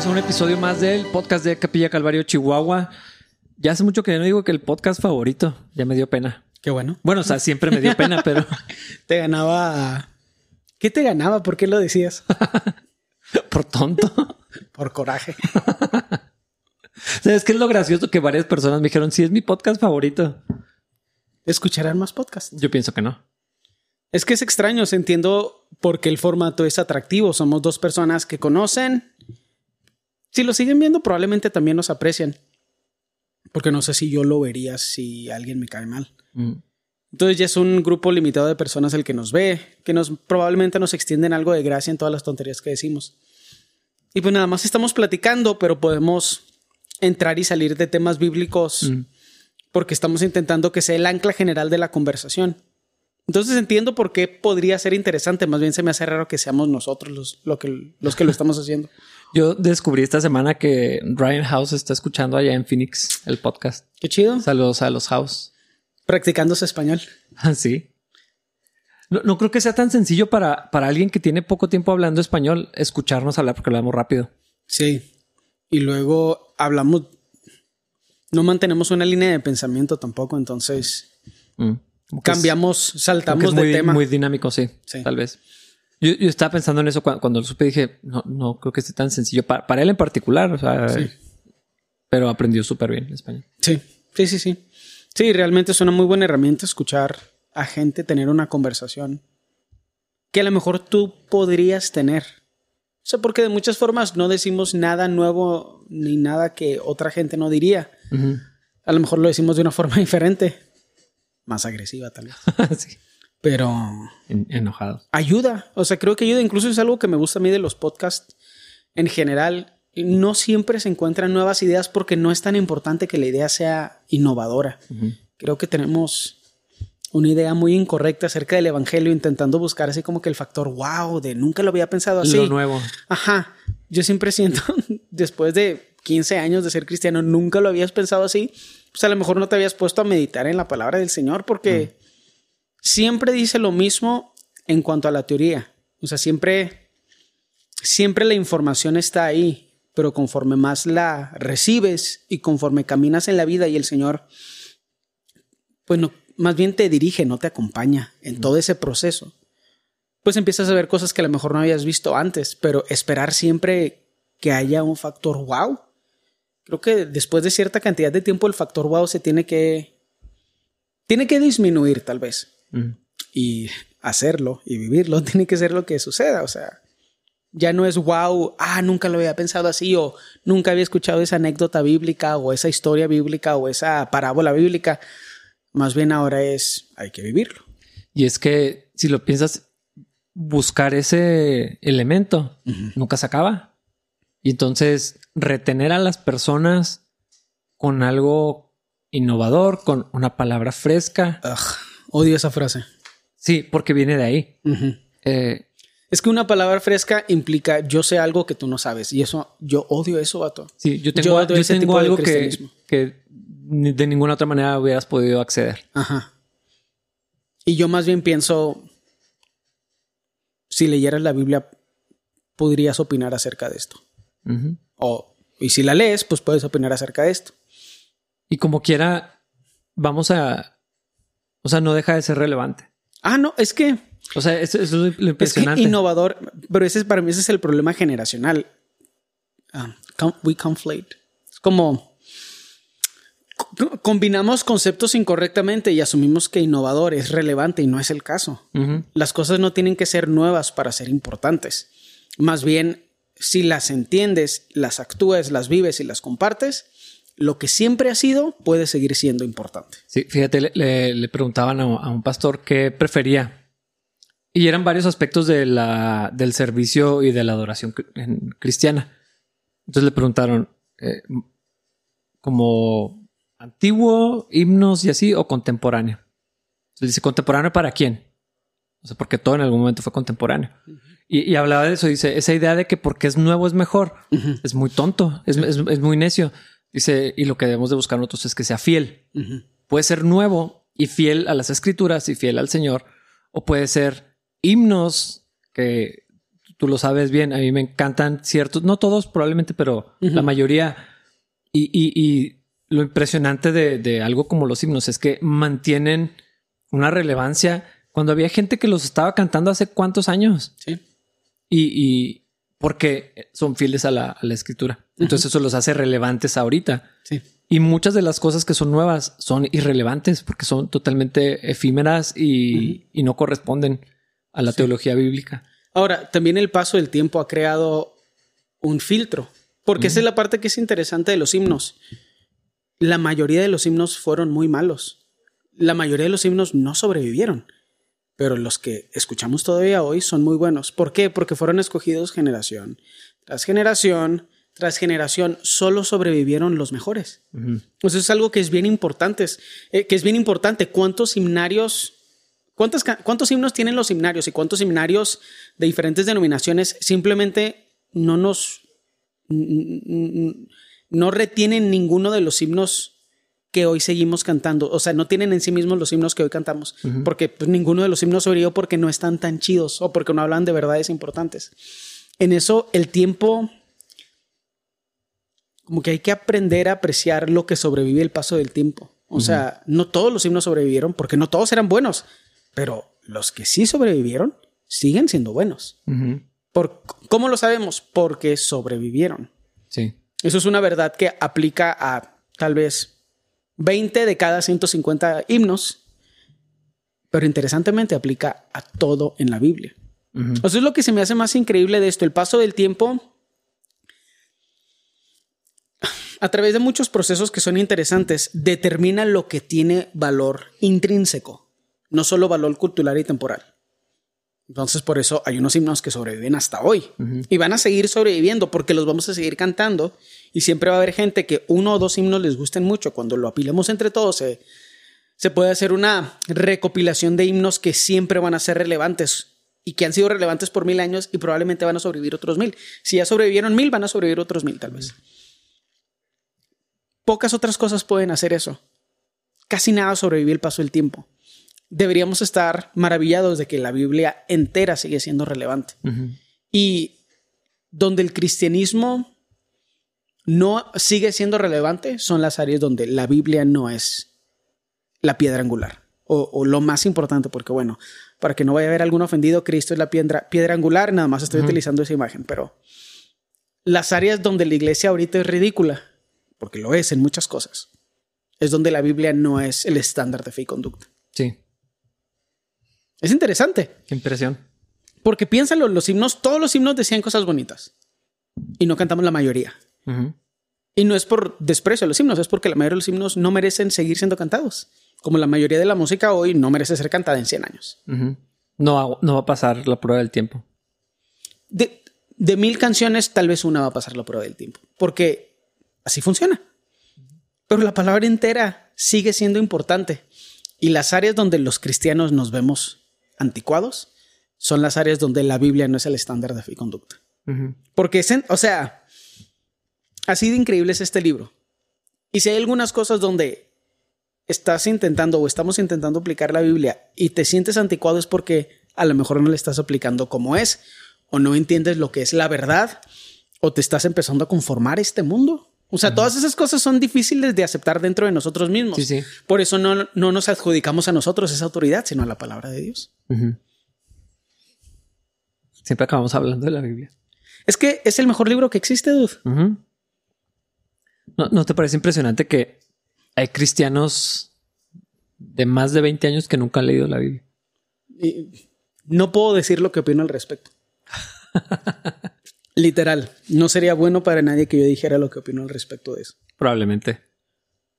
bienvenidos a un episodio más del podcast de Capilla Calvario Chihuahua. Ya hace mucho que no digo que el podcast favorito, ya me dio pena. Qué bueno. Bueno, o sea, siempre me dio pena, pero Te ganaba. ¿Qué te ganaba? ¿Por qué lo decías? por tonto. Por coraje. ¿Sabes qué es lo gracioso? Que varias personas me dijeron, sí, es mi podcast favorito. Escucharán más podcasts. Yo pienso que no. Es que es extraño, se entiendo por qué el formato es atractivo. Somos dos personas que conocen. Si lo siguen viendo, probablemente también nos aprecian. Porque no sé si yo lo vería si alguien me cae mal. Mm. Entonces ya es un grupo limitado de personas el que nos ve, que nos probablemente nos extienden algo de gracia en todas las tonterías que decimos. Y pues nada más estamos platicando, pero podemos entrar y salir de temas bíblicos Mm. porque estamos intentando que sea el ancla general de la conversación. Entonces entiendo por qué podría ser interesante, más bien se me hace raro que seamos nosotros los, lo que, los que lo estamos haciendo. Yo descubrí esta semana que Ryan House está escuchando allá en Phoenix el podcast. Qué chido. Saludos a los House. Practicándose español. Sí. No, no creo que sea tan sencillo para, para alguien que tiene poco tiempo hablando español escucharnos hablar porque hablamos rápido. Sí. Y luego hablamos, no mantenemos una línea de pensamiento tampoco, entonces Mm. Es- cambiamos, saltamos es muy, de tema. muy dinámico, sí, Sí. Tal vez. Yo, yo estaba pensando en eso cuando, cuando lo supe. Dije, no, no creo que esté tan sencillo para, para él en particular. O sea, Sí. pero aprendió súper bien español. Sí, sí, sí, sí. Sí, realmente es una muy buena herramienta escuchar a gente tener una conversación que a lo mejor tú podrías tener. O sea, porque de muchas formas no decimos nada nuevo ni nada que otra gente no diría. A lo mejor lo decimos de una forma diferente, más agresiva tal vez. Sí. Pero En- enojado. ayuda. O sea, creo que ayuda. Incluso es algo que me gusta a mí de los podcasts en general. No siempre se encuentran nuevas ideas porque no es tan importante que la idea sea innovadora. Creo que tenemos una idea muy incorrecta acerca del evangelio, intentando buscar así como que el factor wow, de nunca lo había pensado así. Lo nuevo. Ajá. Yo siempre siento, después de 15 años de ser cristiano, nunca lo habías pensado así. Pues a lo mejor no te habías puesto a meditar en la palabra del Señor porque siempre dice lo mismo en cuanto a la teoría. O sea, siempre, siempre la información está ahí, pero conforme más la recibes y conforme caminas en la vida y el Señor, pues no, más bien te dirige, no te acompaña en todo ese proceso pues empiezas a ver cosas que a lo mejor no habías visto antes, pero esperar siempre que haya un factor wow. Creo que después de cierta cantidad de tiempo el factor wow se tiene que tiene que disminuir tal vez Y hacerlo y vivirlo tiene que ser lo que suceda, o sea, ya no es wow, ah, nunca lo había pensado así o nunca había escuchado esa anécdota bíblica o esa historia bíblica o esa parábola bíblica. Más bien ahora es hay que vivirlo. Y es que si lo piensas, buscar ese elemento nunca se acaba. Y entonces retener a las personas con algo innovador, con una palabra fresca. Ugh, odio esa frase. Sí, porque viene de ahí. Eh, Es que una palabra fresca implica yo sé algo que tú no sabes. Y eso, yo odio eso, vato. sí, yo tengo, Yo tengo algo que, que de ninguna otra manera hubieras podido acceder. Ajá. Y yo más bien pienso, si leyeras la Biblia, podrías opinar acerca de esto. O, y si la lees, pues puedes opinar acerca de esto. Y como quiera, vamos a... O sea, no deja de ser relevante. Ah, no, es que, O sea, eso, eso es lo es que impresionante. innovador, pero ese es, para mí ese es el problema generacional. Com- we conflate. Es como co- combinamos conceptos incorrectamente y asumimos que innovador es relevante y no es el caso. Ujú. Las cosas no tienen que ser nuevas para ser importantes. Más bien, si las entiendes, las actúas, las vives y las compartes, lo que siempre ha sido puede seguir siendo importante. Sí, fíjate, le, le- le preguntaban a, a un pastor qué prefería. Y eran varios aspectos de la, del servicio y de la adoración cristiana. Entonces le preguntaron, eh, como antiguo, himnos y así, o contemporáneo. Entonces dice, ¿contemporáneo para quién? O sea, porque todo en algún momento fue contemporáneo. y, y hablaba de eso, dice, esa idea de que porque es nuevo es mejor, es muy tonto, es, es- es muy necio. Dice, y lo que debemos de buscar nosotros es que sea fiel. Puede ser nuevo y fiel a las escrituras y fiel al Señor, o puede ser himnos que tú lo sabes bien, a mí me encantan ciertos, no todos probablemente, pero la mayoría. Y, y, y lo impresionante de, de, algo como los himnos es que mantienen una relevancia cuando había gente que los estaba cantando hace cuántos años. Sí. Y, y porque son fieles a la, a la escritura. Entonces eso los hace relevantes ahorita. Sí. Y muchas de las cosas que son nuevas son irrelevantes porque son totalmente efímeras y, no corresponden a la sí. teología bíblica. Ahora, también el paso del tiempo ha creado un filtro, porque esa es la parte que es interesante de los himnos. La mayoría de los himnos fueron muy malos. La mayoría de los himnos no sobrevivieron, pero los que escuchamos todavía hoy son muy buenos. ¿Por qué? Porque fueron escogidos generación tras generación tras generación solo sobrevivieron los mejores. Uh -huh. Eso es algo que es bien importante, eh, que es bien importante. ¿Cuántos himnarios, cuántos, cuántos himnos tienen los himnarios y cuántos himnarios de diferentes denominaciones simplemente no nos, no retienen ninguno de los himnos que hoy seguimos cantando. O sea, no tienen en sí mismos los himnos que hoy cantamos, uh -huh. porque pues, ninguno de los himnos sobrevivió porque no están tan chidos o porque no hablan de verdades importantes. En eso el tiempo como que hay que aprender a apreciar lo que sobrevive el paso del tiempo. O uh -huh. sea, no todos los himnos sobrevivieron porque no todos eran buenos, pero los que sí sobrevivieron siguen siendo buenos. Uh -huh. Por, ¿Cómo lo sabemos? Porque sobrevivieron. Sí. Eso es una verdad que aplica a tal vez 20 de cada 150 himnos, pero interesantemente aplica a todo en la Biblia. Uh -huh. Eso es lo que se me hace más increíble de esto. El paso del tiempo a través de muchos procesos que son interesantes, determina lo que tiene valor intrínseco, no solo valor cultural y temporal. Entonces, por eso hay unos himnos que sobreviven hasta hoy uh -huh. y van a seguir sobreviviendo porque los vamos a seguir cantando y siempre va a haber gente que uno o dos himnos les gusten mucho. Cuando lo apilemos entre todos, se, se puede hacer una recopilación de himnos que siempre van a ser relevantes y que han sido relevantes por mil años y probablemente van a sobrevivir otros mil. Si ya sobrevivieron mil, van a sobrevivir otros mil, tal vez. Uh -huh. Pocas otras cosas pueden hacer eso. Casi nada sobrevive el paso del tiempo. Deberíamos estar maravillados de que la Biblia entera sigue siendo relevante. Uh -huh. Y donde el cristianismo no sigue siendo relevante son las áreas donde la Biblia no es la piedra angular o, o lo más importante, porque bueno, para que no vaya a haber algún ofendido, Cristo es la piedra, piedra angular, nada más estoy uh -huh. utilizando esa imagen, pero las áreas donde la iglesia ahorita es ridícula porque lo es en muchas cosas, es donde la Biblia no es el estándar de fe y conducta. Sí. Es interesante. Qué impresión. Porque piénsalo, los himnos, todos los himnos decían cosas bonitas y no cantamos la mayoría. Uh -huh. Y no es por desprecio a los himnos, es porque la mayoría de los himnos no merecen seguir siendo cantados. Como la mayoría de la música hoy no merece ser cantada en 100 años. Uh -huh. no, no va a pasar la prueba del tiempo. De, de mil canciones, tal vez una va a pasar la prueba del tiempo. Porque Así funciona. Pero la palabra entera sigue siendo importante. Y las áreas donde los cristianos nos vemos anticuados son las áreas donde la Biblia no es el estándar de fe y conducta. Uh -huh. Porque, o sea, así de increíble es este libro. Y si hay algunas cosas donde estás intentando o estamos intentando aplicar la Biblia y te sientes anticuado es porque a lo mejor no le estás aplicando como es o no entiendes lo que es la verdad o te estás empezando a conformar este mundo. O sea, uh -huh. todas esas cosas son difíciles de aceptar dentro de nosotros mismos. Sí, sí. Por eso no, no, nos adjudicamos a nosotros esa autoridad, sino a la palabra de Dios. Uh -huh. Siempre acabamos hablando de la Biblia. Es que es el mejor libro que existe, dude. Uh -huh. ¿No, ¿No te parece impresionante que hay cristianos de más de 20 años que nunca han leído la Biblia? Y no puedo decir lo que opino al respecto. Literal, no sería bueno para nadie que yo dijera lo que opino al respecto de eso. Probablemente.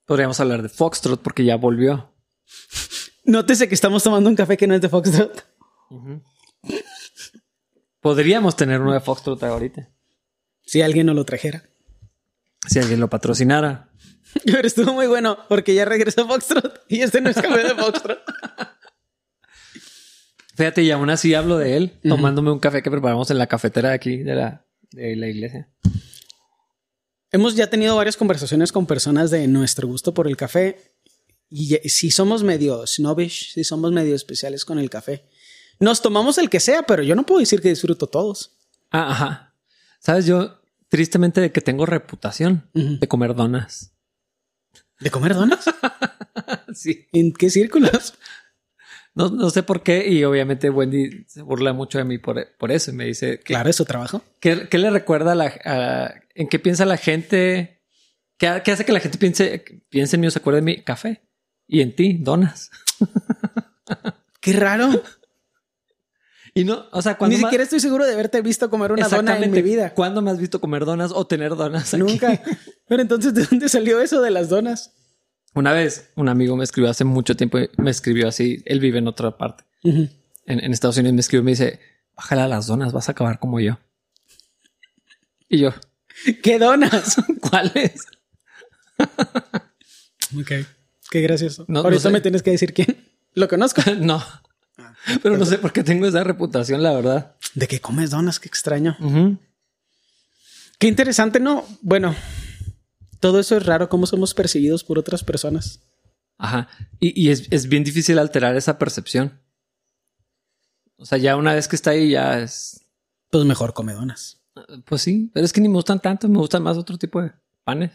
Podríamos hablar de Foxtrot porque ya volvió. Nótese que estamos tomando un café que no es de Foxtrot. Uh -huh. Podríamos tener uno de Foxtrot ahorita. Si alguien no lo trajera. Si alguien lo patrocinara. Pero estuvo muy bueno porque ya regresó Foxtrot y este no es café de Foxtrot. Fíjate, y aún así hablo de él, uh -huh. tomándome un café que preparamos en la cafetera de aquí, de la, de la iglesia. Hemos ya tenido varias conversaciones con personas de nuestro gusto por el café. Y si somos medio snobbish, si somos medio especiales con el café. Nos tomamos el que sea, pero yo no puedo decir que disfruto todos. Ah, ajá. Sabes, yo tristemente de que tengo reputación de comer donas. ¿De comer donas? sí. ¿En qué círculos? No, no sé por qué. Y obviamente Wendy se burla mucho de mí por, por eso. Y me dice que, Claro, es su trabajo. ¿qué, qué le recuerda a la, a- en qué piensa la gente? ¿Qué, qué hace que la gente piense, piense en mí o se acuerde de mí? Café. Y en ti, donas. Qué raro. Y no, o sea, cuando Ni siquiera estoy seguro de haberte visto comer una dona en mi vida. ¿Cuándo me has visto comer donas o tener donas? aquí? Nunca. Pero entonces, ¿de dónde salió eso de las donas? Una vez un amigo me escribió hace mucho tiempo, me escribió así, él vive en otra parte, en, en Estados Unidos, me escribió y me dice, bájala las donas, vas a acabar como yo. Y yo, ¿Qué donas? ¿cuáles? ok. Qué gracioso. No- no Ahorita sé. me tienes que decir quién. Lo conozco. no. Pero no sé por qué tengo esa reputación, la verdad. ¿De qué comes donas? Qué extraño. Qué interesante, ¿no? Bueno, todo eso es raro, cómo somos percibidos por otras personas. Ajá. Y, y es, es bien difícil alterar esa percepción. O sea, ya una vez que está ahí, ya es. Pues mejor come donas. Pues sí, pero es que ni me gustan tanto, me gustan más otro tipo de panes.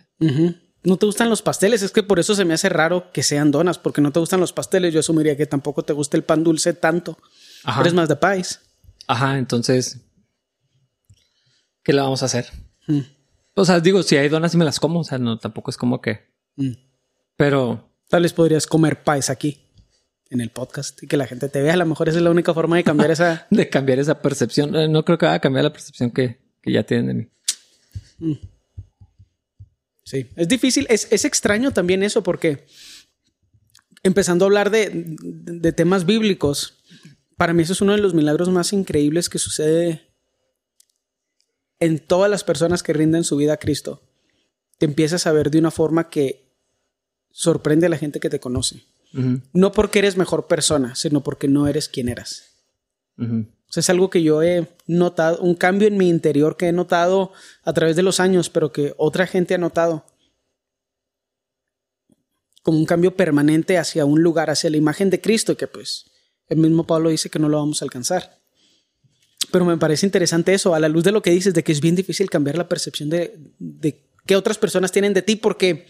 No te gustan los pasteles, es que por eso se me hace raro que sean donas, porque no te gustan los pasteles. Yo asumiría que tampoco te gusta el pan dulce tanto. Ajá. Eres más de pies. Ajá, entonces. ¿Qué le vamos a hacer? Mm. O sea, digo, si hay donas y me las como, o sea, no, tampoco es como que. Mm. Pero Tal vez podrías comer pies aquí en el podcast y que la gente te vea. A lo mejor esa es la única forma de cambiar esa. de cambiar esa percepción, eh, no creo que vaya a cambiar la percepción que, que ya tienen de mí. Sí, es difícil, es, es extraño también eso porque empezando a hablar de, de- de temas bíblicos, para mí eso es uno de los milagros más increíbles que sucede en todas las personas que rinden su vida a Cristo. Te empiezas a ver de una forma que sorprende a la gente que te conoce. No porque eres mejor persona, sino porque no eres quien eras. O sea, es algo que yo he notado, un cambio en mi interior que he notado a través de los años, pero que otra gente ha notado. Como un cambio permanente hacia un lugar, hacia la imagen de Cristo, que pues el mismo Pablo dice que no lo vamos a alcanzar. Pero me parece interesante eso, a la luz de lo que dices, de que es bien difícil cambiar la percepción de, de que otras personas tienen de ti, porque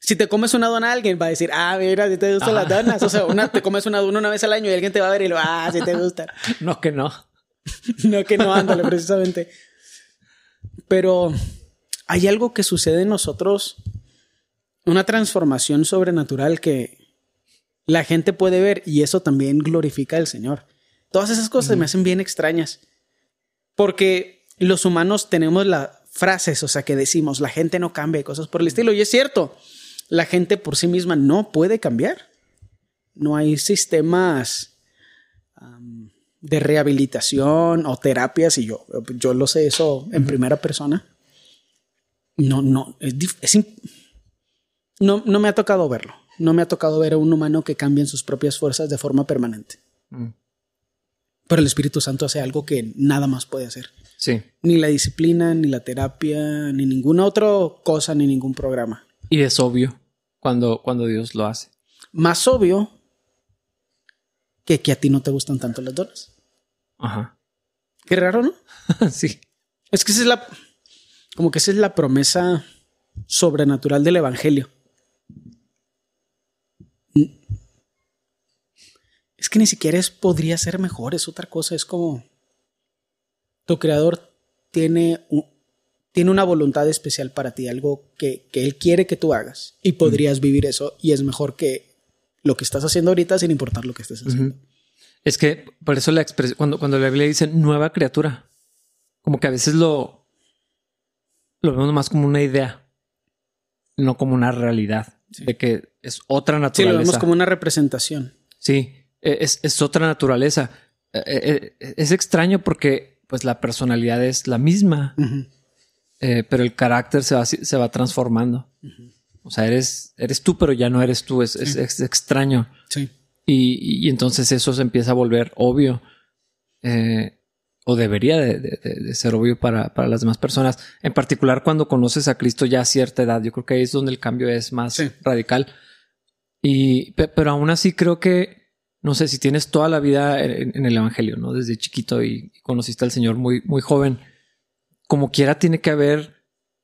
si te comes una dona, alguien va a decir, ah, mira, si te gustan Ajá. las donas. O sea, una, te comes una dona una vez al año y alguien te va a ver y lo, ah, si te gustan. No que no. No, que no, ándale, precisamente. Pero hay algo que sucede en nosotros, una transformación sobrenatural que la gente puede ver y eso también glorifica al Señor. Todas esas cosas me hacen bien extrañas. Porque los humanos tenemos las frases, o sea, que decimos, la gente no cambia y cosas por el estilo. Y es cierto, la gente por sí misma no puede cambiar. No hay sistemas am, de rehabilitación o terapias, y yo, yo lo sé eso en primera persona. No, no, es, no, no me ha tocado verlo. No me ha tocado ver a un humano que cambie en sus propias fuerzas de forma permanente. Mm, Pero el Espíritu Santo hace algo que nada más puede hacer. Sí. Ni la disciplina, ni la terapia, ni ninguna otra cosa, ni ningún programa. Y es obvio cuando, cuando Dios lo hace. Más obvio que que a ti no te gustan tanto las donas. Ajá. Qué raro, ¿no? sí. Es que esa es la. Como que esa es la promesa sobrenatural del Evangelio. Es que ni siquiera es podría ser mejor, es otra cosa. Es como. Tu creador tiene, un- tiene una voluntad especial para ti, algo que, que él quiere que tú hagas. Y podrías vivir eso. Y es mejor que lo que estás haciendo ahorita, sin importar lo que estés haciendo. Es que por eso la expresión, cuando, cuando la Biblia dice nueva criatura, como que a veces lo, lo vemos más como una idea, no como una realidad, de que es otra Sí, lo naturaleza. vemos como una representación. Sí, es, es otra naturaleza. Eh, eh, eh, Es extraño porque pues la personalidad es la misma, Ujú. eh, pero el carácter se va, se va transformando. O sea, eres, eres tú, pero ya no eres tú. Es, es- es extraño. Sí. Y, y entonces eso se empieza a volver obvio. eh, o debería de, de- de- ser obvio para, para las demás personas. En particular cuando conoces a Cristo ya a cierta edad. Yo creo que ahí es donde el cambio es más Sí. radical. Y, pe- pero aún así creo que, no sé, si tienes toda la vida en, en el Evangelio, ¿no? Desde chiquito y, y conociste al Señor muy, muy joven, como quiera tiene que haber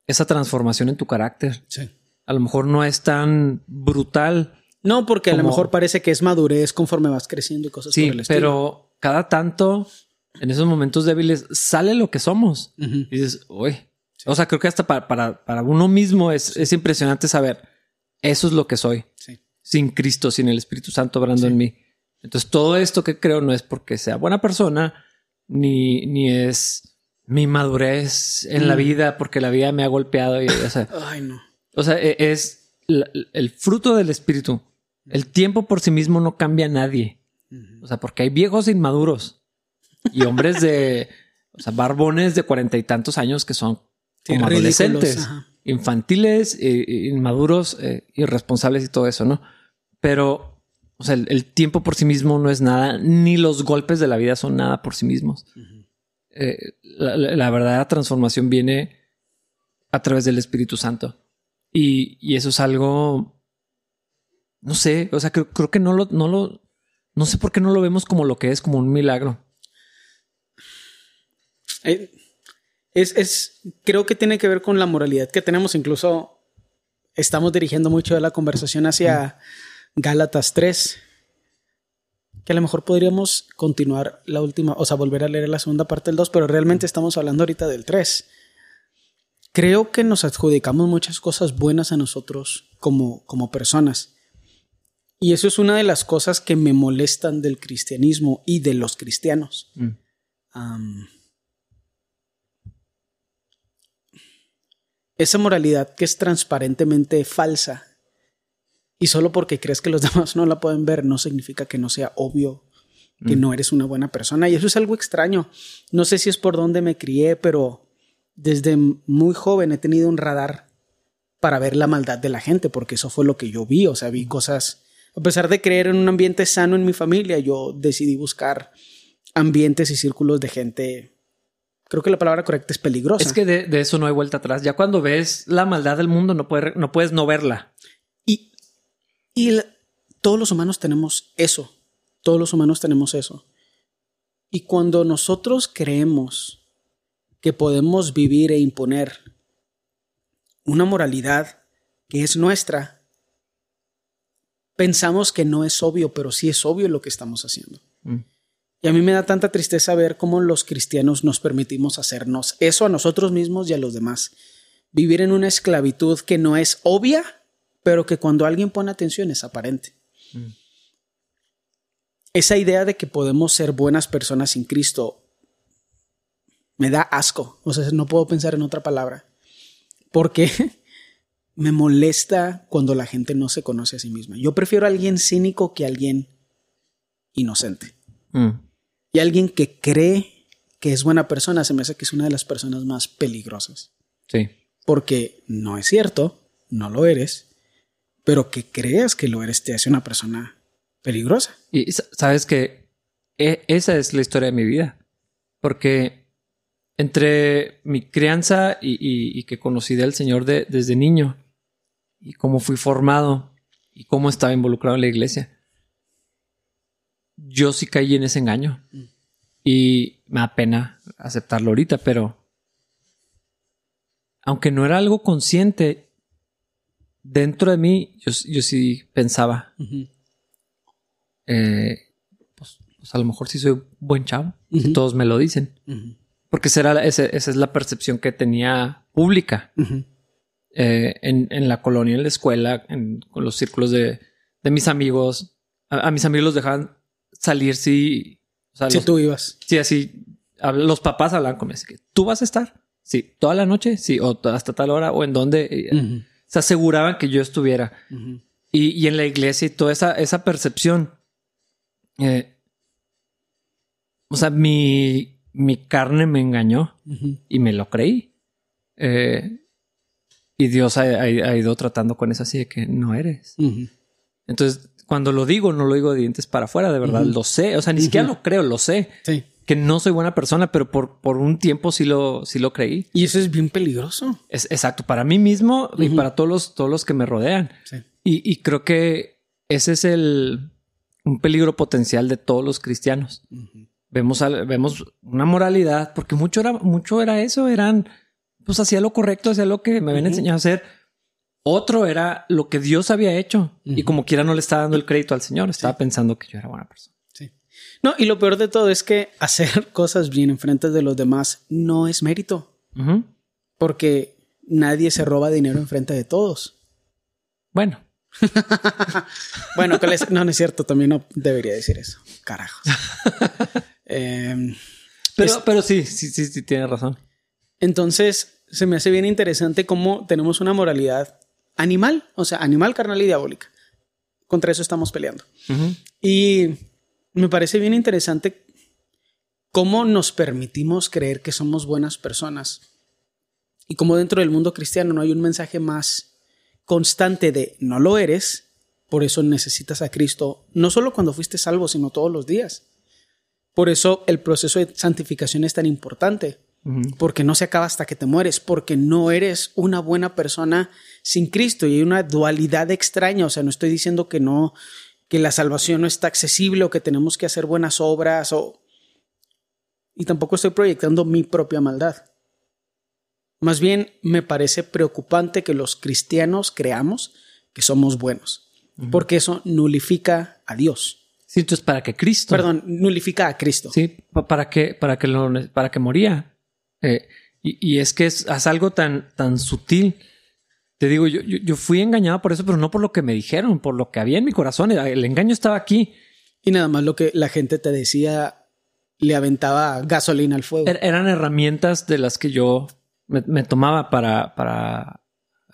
esa transformación en tu carácter. Sí. A lo mejor no es tan brutal. No, porque a lo mejor parece que es madurez conforme vas creciendo y cosas Sí, por el estilo. pero cada tanto, en esos momentos débiles, sale lo que somos. Y dices, uy. O sea, creo que hasta para, para, para uno mismo es, es impresionante saber, eso es lo que soy. Sí. Sin Cristo, sin el Espíritu Santo obrando en mí. Entonces, todo esto que creo no es porque sea buena persona, ni, ni es mi madurez en la Mm. vida, porque la vida me ha golpeado. Y, o sea, Ay, no. o sea, e- es el fruto del Espíritu. El tiempo por sí mismo no cambia a nadie. O sea, porque hay viejos inmaduros y hombres de, o sea, barbones de cuarenta y tantos años que son como adolescentes, infantiles, eh, inmaduros, eh, irresponsables y todo eso, ¿no? Pero, o sea, el, el tiempo por sí mismo no es nada, ni los golpes de la vida son nada por sí mismos. Eh, la, la- la verdadera transformación viene a través del Espíritu Santo. Y, y eso es algo, no sé, o sea, creo, creo que no lo, no lo, no sé por qué no lo vemos como lo que es, como un milagro. Eh, Es, es, creo que tiene que ver con la moralidad que tenemos. Incluso estamos dirigiendo mucho de la conversación hacia Gálatas 3. Que a lo mejor podríamos continuar la última, o sea, volver a leer la segunda parte del 2, pero realmente estamos hablando ahorita del 3. Creo que nos adjudicamos muchas cosas buenas a nosotros como, como personas. Y eso es una de las cosas que me molestan del cristianismo y de los cristianos. Mm. Esa moralidad que es transparentemente falsa y solo porque crees que los demás no la pueden ver no significa que no sea obvio que no eres una buena persona y eso es algo extraño. No sé si es por donde me crié, pero desde muy joven he tenido un radar para ver la maldad de la gente porque eso fue lo que yo vi, o sea, vi cosas a pesar de creer en un ambiente sano en mi familia, yo decidí buscar ambientes y círculos de gente. Creo que la palabra correcta es peligrosa. Es que de, de eso no hay vuelta atrás. Ya cuando ves la maldad del mundo, no, puede- no puedes no verla. Y, todos los humanos tenemos eso. Todos los humanos tenemos eso. Y cuando nosotros creemos que podemos vivir e imponer una moralidad que es nuestra, pensamos que no es obvio, pero sí es obvio lo que estamos haciendo. Mm. Y a mí me da tanta tristeza ver cómo los cristianos nos permitimos hacernos eso a nosotros mismos y a los demás. Vivir en una esclavitud que no es obvia, pero que cuando alguien pone atención es aparente. Mm. Esa idea de que podemos ser buenas personas sin Cristo me da asco. O sea, no puedo pensar en otra palabra. Porque me molesta cuando la gente no se conoce a sí misma. Yo prefiero a alguien cínico que a alguien inocente. Mm. Y alguien que cree que es buena persona se me hace que es una de las personas más peligrosas. Sí. Porque no es cierto, no lo eres, pero que creas que lo eres te hace una persona peligrosa. Y sa- sabes que e- esa es la historia de mi vida. Porque entre mi crianza y, y- y que conocí del Señor de- desde niño y cómo fui formado y cómo estaba involucrado en la iglesia, yo sí caí en ese engaño. Y me da pena aceptarlo ahorita, pero aunque no era algo consciente, dentro de mí yo, yo sí pensaba, eh, pues, pues a lo mejor sí soy buen chavo. si Ujú. Todos me lo dicen. Porque ese- esa es la percepción que tenía pública eh, en, en la colonia, en la escuela, en- con los círculos de, de mis amigos. A, a mis amigos los dejaban salir si... O sea, Si los- tú ibas. sí, así. Los papás hablan conmigo. Así que, ¿tú vas a estar? Sí. ¿Toda la noche? Sí. ¿O hasta tal hora? ¿O en dónde? Se aseguraban que yo estuviera. Y, y en la iglesia y toda esa, esa percepción. eh, o sea, mi, mi carne me engañó y me lo creí. Eh, y Dios ha, ha- ha ido tratando con eso así de que no eres. Entonces, cuando lo digo, no lo digo de dientes para afuera, de verdad, lo sé. O sea, ni siquiera lo creo, lo sé. Sí. Que no soy buena persona, pero por, por un tiempo sí lo, sí lo creí. Y eso es bien peligroso. Es exacto, para mí mismo y para todos los, todos los que me rodean. Sí. Y, y creo que ese es el un peligro potencial de todos los cristianos. Vemos, vemos una moralidad, porque mucho era, mucho era eso, eran pues hacía lo correcto, hacía lo que me habían enseñado a hacer. Otro era lo que Dios había hecho y como quiera no le estaba dando el crédito al Señor. Estaba pensando que yo era buena persona. No, y lo peor de todo es que hacer cosas bien en frente de los demás no es mérito. Porque nadie se roba dinero en frente de todos. Bueno. bueno, no, no es cierto. También no debería decir eso. Carajos. Em, pero, pero sí, sí, sí, sí, tiene razón. Entonces, se me hace bien interesante cómo tenemos una moralidad animal, o sea, animal, carnal y diabólica. Contra eso estamos peleando. Y me parece bien interesante cómo nos permitimos creer que somos buenas personas. Y cómo dentro del mundo cristiano no hay un mensaje más constante de no lo eres, por eso necesitas a Cristo, no solo cuando fuiste salvo, sino todos los días. Por eso el proceso de santificación es tan importante, porque no se acaba hasta que te mueres, porque no eres una buena persona sin Cristo y hay una dualidad extraña, o sea, no estoy diciendo que no, que la salvación no está accesible o que tenemos que hacer buenas obras o... Y tampoco estoy proyectando mi propia maldad. Más bien me parece preocupante que los cristianos creamos que somos buenos, porque eso nulifica a Dios. Sí, entonces para que Cristo. Perdón, nulifica a Cristo. Sí, para que, para que, lo, para que moría. Eh, y, es que es, algo tan, tan sutil. Te digo, yo, yo, fui engañado por eso, pero no por lo que me dijeron, por lo que había en mi corazón. El engaño estaba aquí. Y nada más lo que la gente te decía le aventaba gasolina al fuego. Er, eran herramientas de las que yo me, tomaba para, para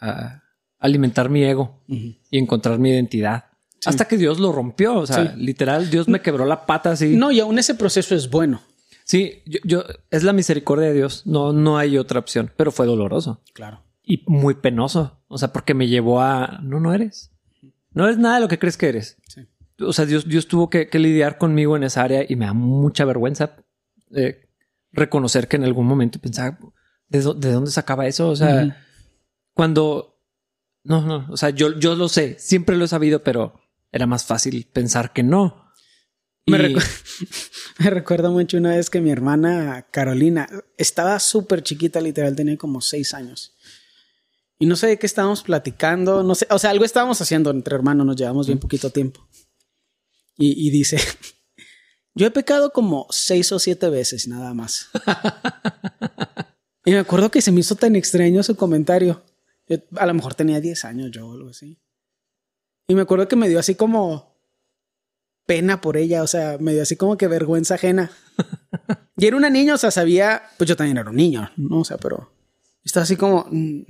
ah, alimentar mi ego y encontrar mi identidad. Hasta que Dios lo rompió. O sea, literal, Dios me quebró la pata así. No, y aún ese proceso es bueno. Sí, yo, es la misericordia de Dios. No, no hay otra opción, pero fue doloroso. Claro. Y muy penoso. O sea, porque me llevó a no, no eres. No eres nada de lo que crees que eres. Sí. O sea, Dios, Dios tuvo que, lidiar conmigo en esa área y me da mucha vergüenza eh, reconocer que en algún momento pensaba, ¿de, dónde sacaba eso? O sea, cuando no, no, o sea, yo, yo lo sé, siempre lo he sabido, pero era más fácil pensar que no. Me, recuerdo mucho una vez que mi hermana Carolina estaba súper chiquita, literal, tenía como seis años. Y no sé de qué estábamos platicando, no sé, o sea, algo estábamos haciendo entre hermanos, nos llevamos bien poquito tiempo. Y, y dice, yo he pecado como seis o siete veces nada más. y me acuerdo que se me hizo tan extraño su comentario. a lo mejor tenía diez años yo o algo así. Y me acuerdo que me dio así como pena por ella, o sea, me dio así como que vergüenza ajena. y era una niña, o sea, sabía, pues yo también era un niño, ¿no? O sea, pero estaba así como, mm,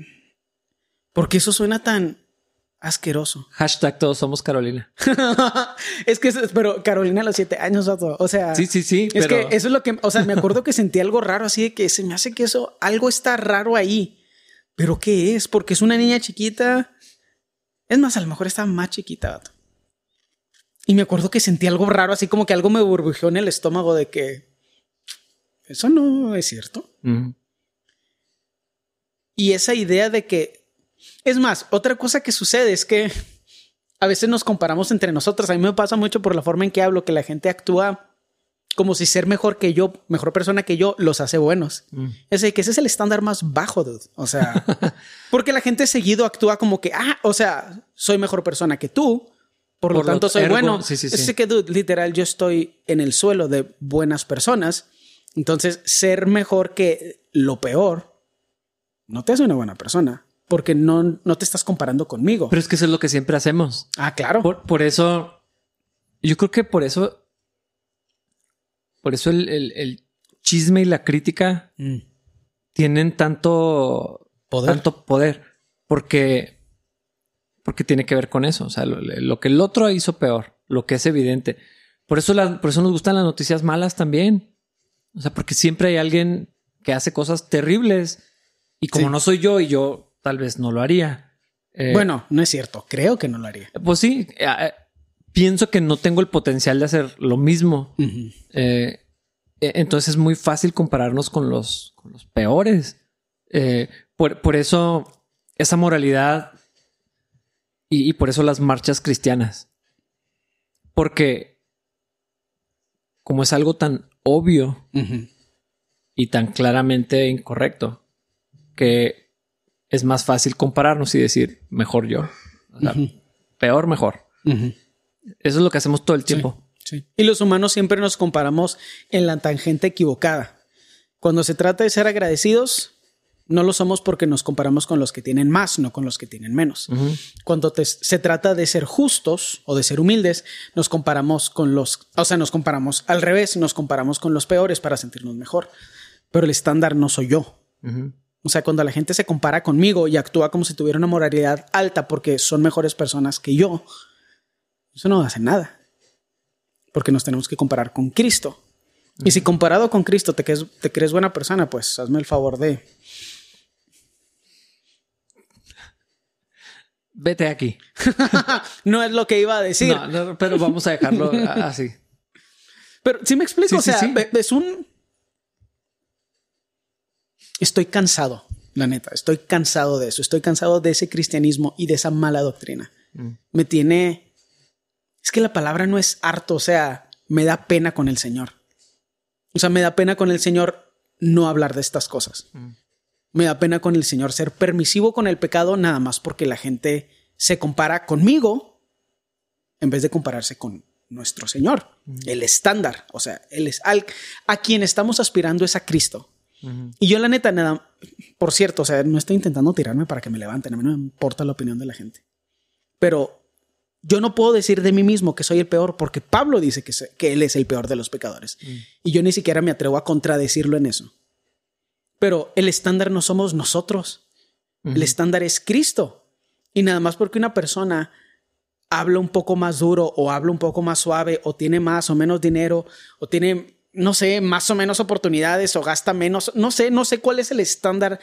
¿por qué eso suena tan asqueroso? Hashtag todos somos Carolina. es que, pero Carolina a los siete años, o sea. Sí, sí, sí. Es que eso es lo que, o sea, me acuerdo que sentí algo raro, así de que se me hace que eso, algo está raro ahí. Pero ¿qué es? Porque es una niña chiquita es más, a lo mejor estaba más chiquita. Y me acuerdo que sentí algo raro, así como que algo me burbujeó en el estómago de que eso no es cierto. Y esa idea de que... Es más, otra cosa que sucede es que a veces nos comparamos entre nosotros. A mí me pasa mucho por la forma en que hablo, que la gente actúa como si ser mejor que yo, mejor persona que yo, los hace buenos. Mm. Es que ese es el estándar más bajo, dude. O sea, porque la gente seguido actúa como que, ah, o sea, soy mejor persona que tú, por, lo tanto soy bueno. Sí, sí, es que, dude, literal, yo estoy en el suelo de buenas personas. Entonces, ser mejor que lo peor no te hace una buena persona. Porque no, no te estás comparando conmigo. Pero es que eso es lo que siempre hacemos. Ah, claro. Por, por eso, yo creo que por eso por eso el, chisme y la crítica mm. tienen tanto poder. tanto poder. Porque, porque tiene que ver con eso. O sea, lo, que el otro hizo peor, lo que es evidente. Por eso, por eso nos gustan las noticias malas también. O sea, porque siempre hay alguien que hace cosas terribles. Y como no soy yo y yo tal vez no lo haría. Eh, bueno, no es cierto. Creo que no lo haría. Pues sí. Eh, eh, pienso que no tengo el potencial de hacer lo mismo. Eh, e, entonces es muy fácil compararnos con los, los peores. Eh, por, eso esa moralidad y, por eso las marchas cristianas. Porque como es algo tan obvio y tan claramente incorrecto, que es más fácil compararnos y decir mejor yo. O sea, Peor, mejor. Eso es lo que hacemos todo el tiempo. Sí, Y los humanos siempre nos comparamos en la tangente equivocada. Cuando se trata de ser agradecidos, no lo somos porque nos comparamos con los que tienen más, no con los que tienen menos. Cuando se trata de ser justos o de ser humildes, nos comparamos con los, o sea, nos comparamos al revés, nos comparamos con los peores para sentirnos mejor. Pero el estándar no soy yo. O sea, cuando la gente se compara conmigo y actúa como si tuviera una moralidad alta porque son mejores personas que yo, eso no hace nada. Porque nos tenemos que comparar con Cristo. Y si comparado con Cristo te crees, te crees buena persona, pues hazme el favor de... Vete aquí. no es lo que iba a decir. No, pero vamos a dejarlo así. Pero si me explico, o sea, es un... Estoy cansado, la neta. Estoy cansado de eso. Estoy cansado de ese cristianismo y de esa mala doctrina. Mm. Me tiene... Es que la palabra no es harto, o sea, me da pena con el Señor. O sea, me da pena con el Señor no hablar de estas cosas. Mm. Me da pena con el Señor ser permisivo con el pecado nada más porque la gente se compara conmigo en vez de compararse con nuestro Señor, mm. el estándar. O sea, él es al, a quien estamos aspirando es a Cristo. Y yo la neta, nada, por cierto, o sea, no estoy intentando tirarme para que me levanten, a mí no me importa la opinión de la gente. Pero yo no puedo decir de mí mismo que soy el peor porque Pablo dice que, que él es el peor de los pecadores. Mm. Y yo ni siquiera me atrevo a contradecirlo en eso. Pero el estándar no somos nosotros. El estándar es Cristo. Y nada más porque una persona habla un poco más duro o habla un poco más suave o tiene más o menos dinero o tiene, no sé, más o menos oportunidades o gasta menos, no sé, no sé cuál es el estándar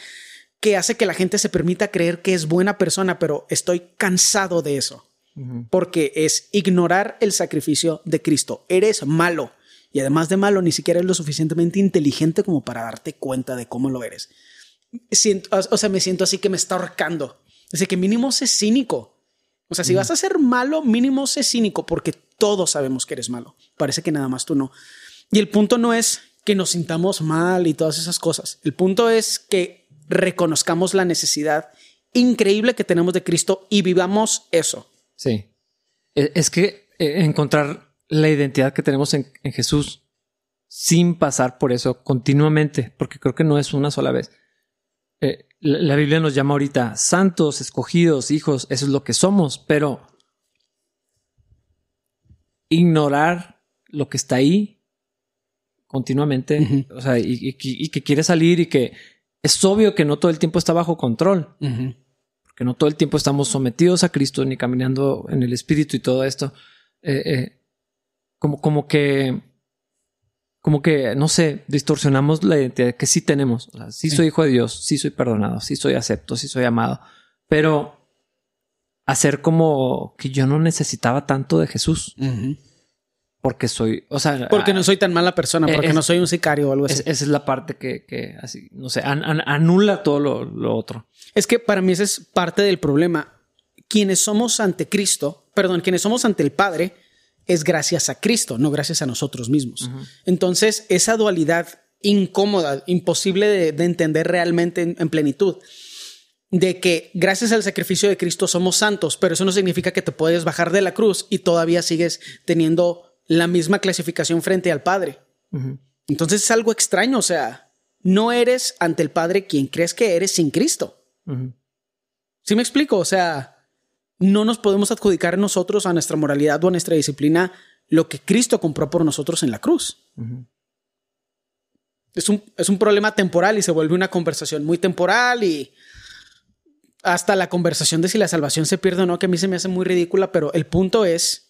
que hace que la gente se permita creer que es buena persona, pero estoy cansado de eso porque es ignorar el sacrificio de Cristo. Eres malo y además de malo, ni siquiera eres lo suficientemente inteligente como para darte cuenta de cómo lo eres. Siento, o sea, me siento así que me está ahorcando. Así que mínimo sé cínico. O sea, si vas a ser malo, mínimo sé cínico porque todos sabemos que eres malo. Parece que nada más tú no. Y el punto no es que nos sintamos mal y todas esas cosas. El punto es que reconozcamos la necesidad increíble que tenemos de Cristo y vivamos eso. Sí. E, es que e, encontrar la identidad que tenemos en, Jesús sin pasar por eso continuamente, porque creo que no es una sola vez. Eh, la, Biblia nos llama ahorita santos, escogidos, hijos, eso es lo que somos, pero ignorar lo que está ahí continuamente, o sea, y, que quiere salir y que es obvio que no todo el tiempo está bajo control. Que no todo el tiempo estamos sometidos a Cristo ni caminando en el Espíritu y todo esto, eh, eh, como, como que, como que, no sé, distorsionamos la identidad que sí tenemos. sí, soy hijo de Dios, sí soy perdonado, sí soy acepto, sí soy amado, pero hacer como que yo no necesitaba tanto de Jesús. Porque soy, o sea, porque no soy tan mala persona, porque no soy un sicario o algo así. esa es la parte que, que así, no sé, anula todo lo, lo, otro. Es que para mí ese es parte del problema. Quienes somos ante Cristo, perdón, quienes somos ante el Padre, es gracias a Cristo, no gracias a nosotros mismos. Entonces, esa dualidad incómoda, imposible de, entender realmente en, plenitud, de que gracias al sacrificio de Cristo somos santos, pero eso no significa que te puedes bajar de la cruz y todavía sigues teniendo la misma clasificación frente al Padre. Entonces es algo extraño, o sea, no eres ante el Padre quien crees que eres sin Cristo. ¿Sí me explico? O sea, no nos podemos adjudicar nosotros a nuestra moralidad o a nuestra disciplina lo que Cristo compró por nosotros en la cruz. es, un, es un problema temporal y se vuelve una conversación muy temporal y hasta la conversación de si la salvación se pierde o no, que a mí se me hace muy ridícula, pero el punto es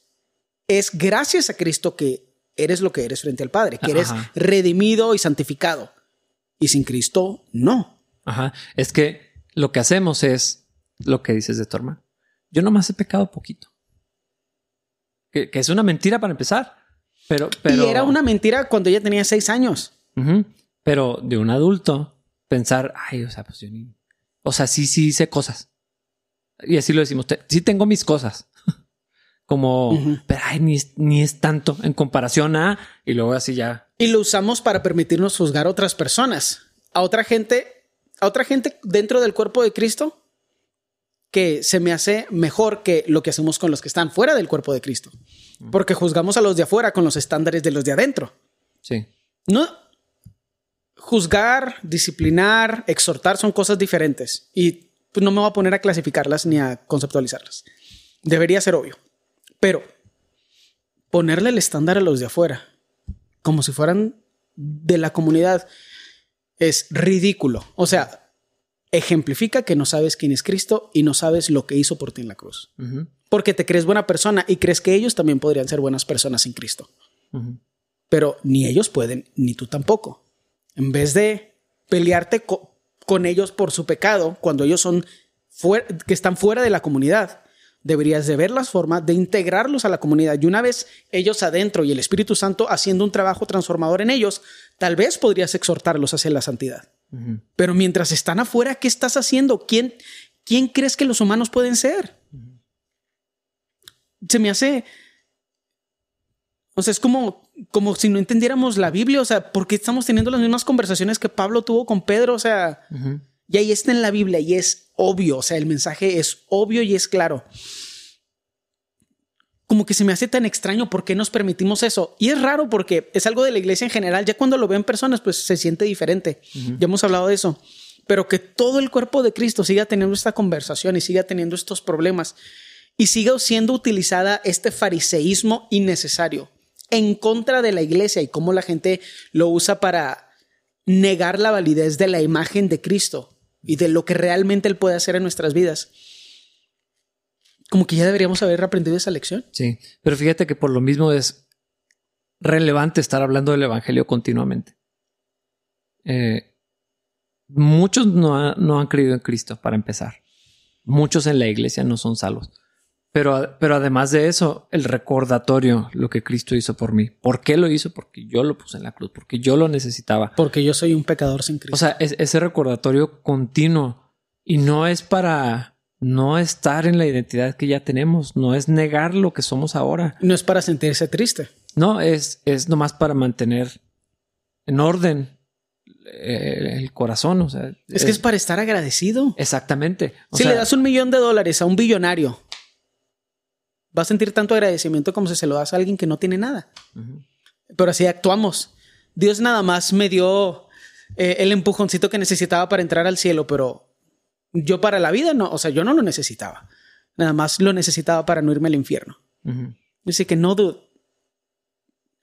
es gracias a Cristo que eres lo que eres frente al Padre, que eres redimido y santificado. Y sin Cristo, no. Ajá. Es que lo que hacemos es lo que dices de tu hermano. Yo nomás he pecado poquito. Que, es una mentira para empezar. Pero, pero... Y era una mentira cuando ella tenía seis años. Pero de un adulto, pensar, ay, o sea, pues yo ni. O sea, sí, sí hice cosas. Y así lo decimos. Sí tengo mis cosas como, pero ay, ni, ni, es tanto en comparación a, y luego así ya. Y lo usamos para permitirnos juzgar a otras personas. A otra gente a otra gente dentro del cuerpo de Cristo que se me hace mejor que lo que hacemos con los que están fuera del cuerpo de Cristo. Porque juzgamos a los de afuera con los estándares de los de adentro. Sí. No, juzgar, disciplinar, exhortar son cosas diferentes y no me voy a poner a clasificarlas ni a conceptualizarlas. Debería ser obvio. Pero ponerle el estándar a los de afuera, como si fueran de la comunidad, es ridículo. O sea, ejemplifica que no sabes quién es Cristo y no sabes lo que hizo por ti en la cruz. Porque te crees buena persona y crees que ellos también podrían ser buenas personas sin Cristo. Pero ni ellos pueden, ni tú tampoco. En vez de pelearte con ellos por su pecado, cuando ellos son que están fuera de la comunidad, deberías de ver las formas de integrarlos a la comunidad. Y una vez ellos adentro y el Espíritu Santo haciendo un trabajo transformador en ellos, tal vez podrías exhortarlos hacia la santidad. Pero mientras están afuera, ¿qué estás haciendo? ¿Quién, quién crees que los humanos pueden ser? Se me hace... O sea, es como, como si no entendiéramos la Biblia. O sea, ¿por qué estamos teniendo las mismas conversaciones que Pablo tuvo con Pedro? O sea, y ahí está en la Biblia y es obvio, o sea, el mensaje es obvio y es claro. Como que se me hace tan extraño por qué nos permitimos eso. Y es raro porque es algo de la iglesia en general. Ya cuando lo ven personas, pues se siente diferente. Ya hemos hablado de eso. Pero que todo el cuerpo de Cristo siga teniendo esta conversación y siga teniendo estos problemas y siga siendo utilizada este fariseísmo innecesario en contra de la iglesia y cómo la gente lo usa para negar la validez de la imagen de Cristo y de lo que realmente Él puede hacer en nuestras vidas. Como que ya deberíamos haber aprendido esa lección. Sí, pero fíjate que por lo mismo es relevante estar hablando del Evangelio continuamente. Eh, muchos no, no han creído en Cristo, para empezar. Muchos en la iglesia no son salvos. Pero, pero además de eso, el recordatorio, lo que Cristo hizo por mí. ¿Por qué lo hizo? Porque yo lo puse en la cruz, porque yo lo necesitaba. Porque yo soy un pecador sin Cristo. O sea, es, ese recordatorio continuo y no es para no estar en la identidad que ya tenemos, no es negar lo que somos ahora. No es para sentirse triste. No, es, es nomás para mantener en orden eh, el corazón. O sea, es, que es para estar agradecido. Exactamente. si le das un millón de dólares a un billonario va a sentir tanto agradecimiento como si se lo das a alguien que no tiene nada. Pero así actuamos. Dios nada más me dio eh, el empujoncito que necesitaba para entrar al cielo, pero yo para la vida no, o sea, yo no lo necesitaba. Nada más lo necesitaba para no irme al infierno. Dice que no, dude.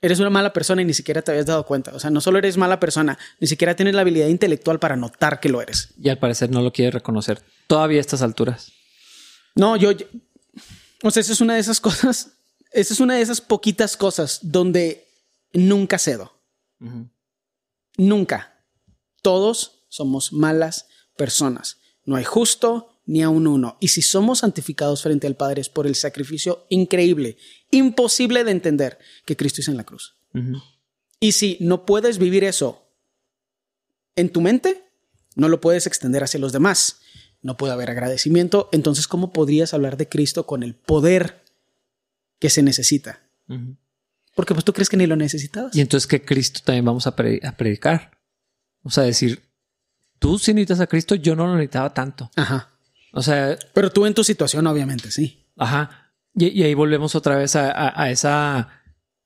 Eres una mala persona y ni siquiera te habías dado cuenta. O sea, no solo eres mala persona, ni siquiera tienes la habilidad intelectual para notar que lo eres. Y al parecer no lo quieres reconocer. Todavía a estas alturas. No, yo, o sea, esa es una de esas cosas, esa es una de esas poquitas cosas donde nunca cedo. Nunca. Todos somos malas personas. No hay justo ni a un uno. Y si somos santificados frente al Padre es por el sacrificio increíble, imposible de entender que Cristo hizo en la cruz. Y si no puedes vivir eso en tu mente, no lo puedes extender hacia los demás no puede haber agradecimiento, entonces ¿cómo podrías hablar de Cristo con el poder que se necesita? Porque pues tú crees que ni lo necesitabas. Y entonces que Cristo también vamos a, predicar. O sea, decir, tú si necesitas a Cristo, yo no lo necesitaba tanto. Ajá. O sea... Pero tú en tu situación, obviamente, sí. Ajá. Y, y ahí volvemos otra vez a, a esa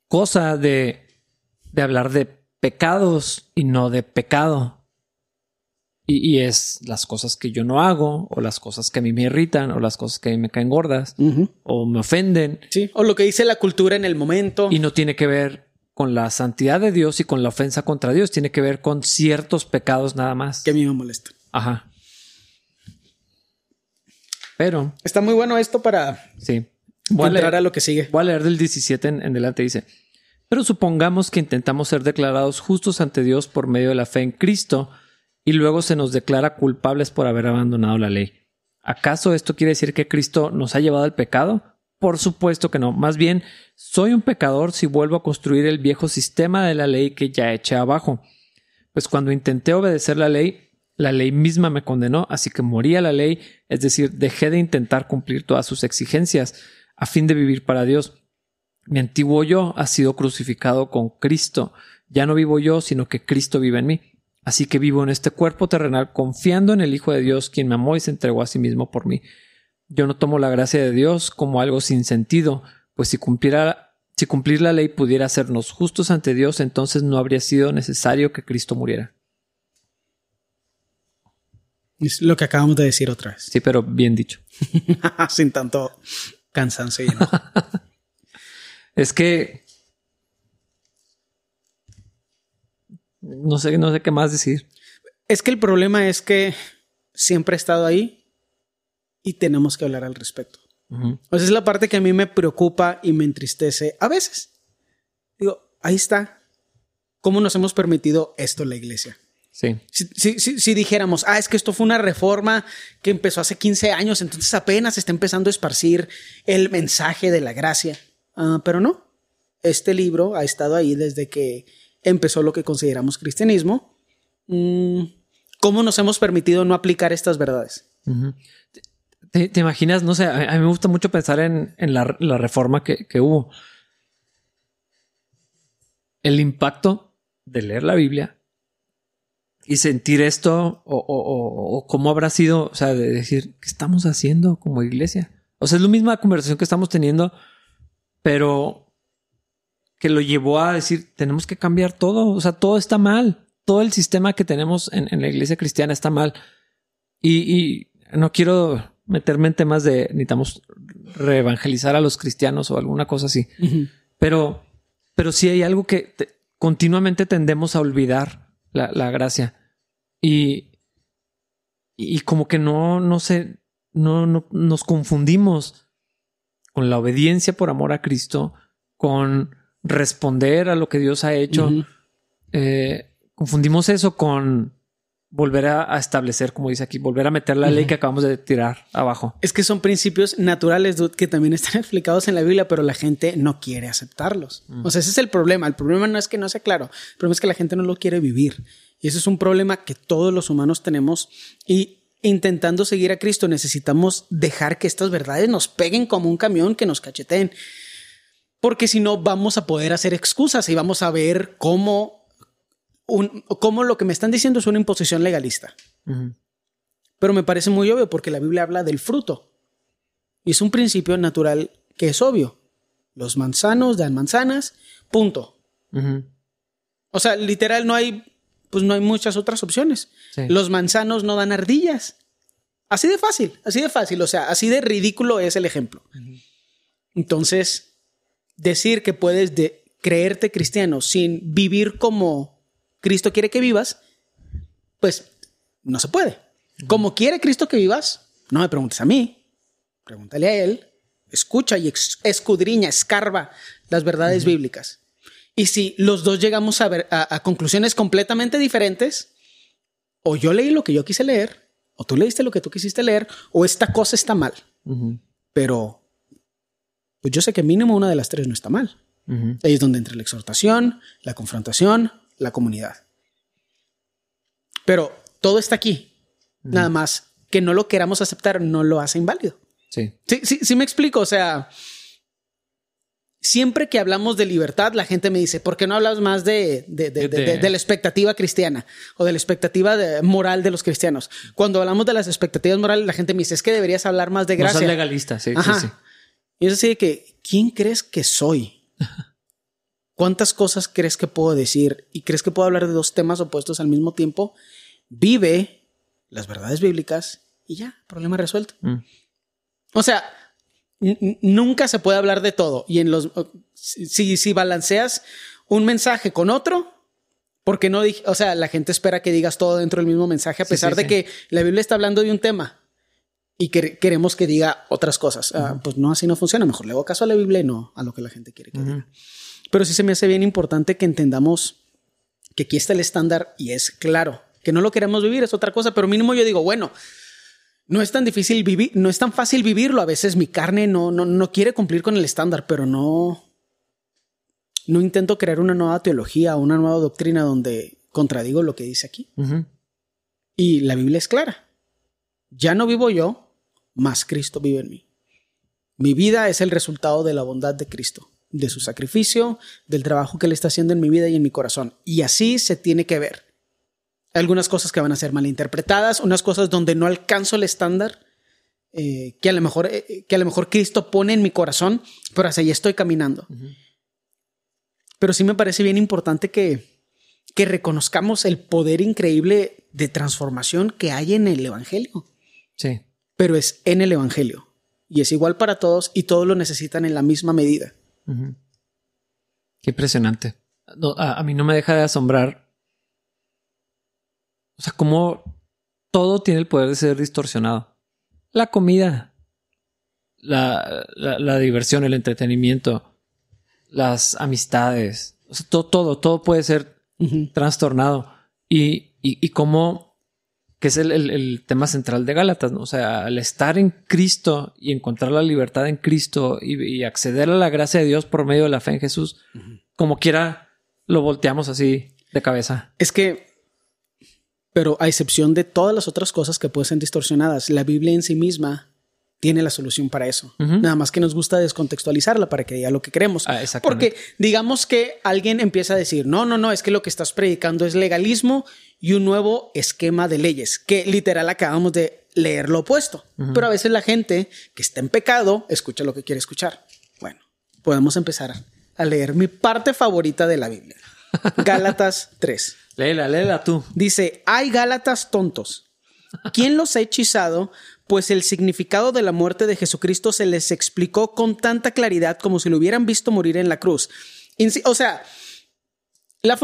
cosa de, de hablar de pecados y no de pecado. Y, es las cosas que yo no hago, o las cosas que a mí me irritan, o las cosas que a mí me caen gordas, o me ofenden. Sí, o lo que dice la cultura en el momento. Y no tiene que ver con la santidad de Dios y con la ofensa contra Dios, tiene que ver con ciertos pecados nada más. Que a mí me molesta. Ajá. Pero. Está muy bueno esto para. Sí. Voy a leer a lo que sigue. Voy a leer del 17 en, en delante. Dice. Pero supongamos que intentamos ser declarados justos ante Dios por medio de la fe en Cristo y luego se nos declara culpables por haber abandonado la ley. ¿Acaso esto quiere decir que Cristo nos ha llevado al pecado? Por supuesto que no. Más bien, soy un pecador si vuelvo a construir el viejo sistema de la ley que ya eché abajo. Pues cuando intenté obedecer la ley, la ley misma me condenó, así que morí a la ley, es decir, dejé de intentar cumplir todas sus exigencias a fin de vivir para Dios. Mi antiguo yo ha sido crucificado con Cristo. Ya no vivo yo, sino que Cristo vive en mí. Así que vivo en este cuerpo terrenal confiando en el Hijo de Dios, quien me amó y se entregó a sí mismo por mí. Yo no tomo la gracia de Dios como algo sin sentido, pues si cumpliera, si cumplir la ley pudiera hacernos justos ante Dios, entonces no habría sido necesario que Cristo muriera. Es lo que acabamos de decir otra vez. Sí, pero bien dicho. sin tanto cansancio. es que no sé, no sé qué más decir. Es que el problema es que siempre he estado ahí y tenemos que hablar al respecto. Esa es la parte que a mí me preocupa y me entristece a veces. Digo, ahí está. ¿Cómo nos hemos permitido esto en la iglesia? Sí. Si, dijéramos, ah, es que esto fue una reforma que empezó hace 15 años, entonces apenas está empezando a esparcir el mensaje de la gracia. Ah, pero no. Este libro ha estado ahí desde que empezó lo que consideramos cristianismo. Mm, ¿Cómo nos hemos permitido no aplicar estas verdades? ¿Te, imaginas? No sé, a, mí me gusta mucho pensar en, la, reforma que, hubo. El impacto de leer la Biblia y sentir esto o, cómo habrá sido, o sea, de decir, ¿qué estamos haciendo como iglesia? O sea, es la misma conversación que estamos teniendo, pero que lo llevó a decir, tenemos que cambiar todo, o sea, todo está mal, todo el sistema que tenemos en, la iglesia cristiana está mal. Y, no quiero meterme en temas de necesitamos reevangelizar a los cristianos o alguna cosa así, pero, pero sí hay algo que continuamente tendemos a olvidar la, gracia y, y como que no, no sé, no, no nos confundimos con la obediencia por amor a Cristo, con responder a lo que Dios ha hecho. Eh, confundimos eso con volver a, establecer, como dice aquí, volver a meter la ley que acabamos de tirar abajo. Es que son principios naturales que también están explicados en la Biblia, pero la gente no quiere aceptarlos. O sea, ese es el problema. El problema no es que no sea claro, el problema es que la gente no lo quiere vivir. Y ese es un problema que todos los humanos tenemos. Y intentando seguir a Cristo necesitamos dejar que estas verdades nos peguen como un camión que nos cacheteen porque si no vamos a poder hacer excusas y vamos a ver cómo, un, cómo lo que me están diciendo es una imposición legalista. Pero me parece muy obvio porque la Biblia habla del fruto. Y es un principio natural que es obvio. Los manzanos dan manzanas, punto. O sea, literal no hay, pues no hay muchas otras opciones. Los manzanos no dan ardillas. Así de fácil, así de fácil. O sea, así de ridículo es el ejemplo. Entonces, decir que puedes de creerte cristiano sin vivir como Cristo quiere que vivas, pues no se puede. Como quiere Cristo que vivas, no me preguntes a mí, pregúntale a Él, escucha y escudriña, escarba las verdades bíblicas. Y si los dos llegamos a, ver, a, conclusiones completamente diferentes, o yo leí lo que yo quise leer, o tú leíste lo que tú quisiste leer, o esta cosa está mal. Pero pues yo sé que mínimo una de las tres no está mal. Ahí es donde entra la exhortación, la confrontación, la comunidad. Pero todo está aquí. Nada más que no lo queramos aceptar no lo hace inválido. Sí. Sí, sí, sí me explico. O sea, siempre que hablamos de libertad, la gente me dice, ¿por qué no hablas más de, de, la expectativa cristiana o de la expectativa moral de los cristianos? Cuando hablamos de las expectativas morales, la gente me dice, es que deberías hablar más de gracia. No legalista, sí, sí, sí. Y es así de que, ¿quién crees que soy? ¿Cuántas cosas crees que puedo decir? ¿Y crees que puedo hablar de dos temas opuestos al mismo tiempo? Vive las verdades bíblicas y ya, problema resuelto. Mm. O sea, nunca se puede hablar de todo. Y en los si, si balanceas un mensaje con otro, porque no dije, o sea, la gente espera que digas todo dentro del mismo mensaje, a pesar de que la Biblia está hablando de un tema y que queremos que diga otras cosas. Ah, pues no, así no funciona. Mejor le hago caso a la Biblia y no a lo que la gente quiere que diga. Pero sí se me hace bien importante que entendamos que aquí está el estándar y es claro. Que no lo queremos vivir es otra cosa, pero mínimo yo digo, bueno, no es tan difícil vivir, no es tan fácil vivirlo. A veces mi carne no, no, no quiere cumplir con el estándar, pero no, no intento crear una nueva teología una nueva doctrina donde contradigo lo que dice aquí. Y la Biblia es clara. Ya no vivo yo, más Cristo vive en mí. Mi vida es el resultado de la bondad de Cristo, de su sacrificio, del trabajo que Él está haciendo en mi vida y en mi corazón. Y así se tiene que ver. algunas cosas que van a ser malinterpretadas, unas cosas donde no alcanzo el estándar eh, que, a lo mejor, eh, que a lo mejor Cristo pone en mi corazón, pero hacia allá estoy caminando. Pero sí me parece bien importante que, que reconozcamos el poder increíble de transformación que hay en el Evangelio. Sí. Pero es en el Evangelio. Y es igual para todos y todos lo necesitan en la misma medida. Qué impresionante. a, mí no me deja de asombrar. O sea, cómo todo tiene el poder de ser distorsionado. La comida, la, diversión, el entretenimiento, las amistades. O sea, todo, todo, todo puede ser trastornado. Y, y, cómo, que es el, tema central de Gálatas, ¿no? O sea, al estar en Cristo y encontrar la libertad en Cristo y, acceder a la gracia de Dios por medio de la fe en Jesús, como quiera, lo volteamos así de cabeza. Es que, pero a excepción de todas las otras cosas que pueden ser distorsionadas, la Biblia en sí misma tiene la solución para eso. Nada más que nos gusta descontextualizarla para que diga lo que queremos. Ah, Porque digamos que alguien empieza a decir, no, no, no, es que lo que estás predicando es legalismo y un nuevo esquema de leyes, que literal acabamos de leer lo opuesto. Pero a veces la gente que está en pecado escucha lo que quiere escuchar. Bueno, podemos empezar a leer mi parte favorita de la Biblia. Gálatas 3. Léela, léela tú. Dice, hay Gálatas tontos. ¿Quién los ha hechizado pues el significado de la muerte de Jesucristo se les explicó con tanta claridad como si lo hubieran visto morir en la cruz. O sea, la,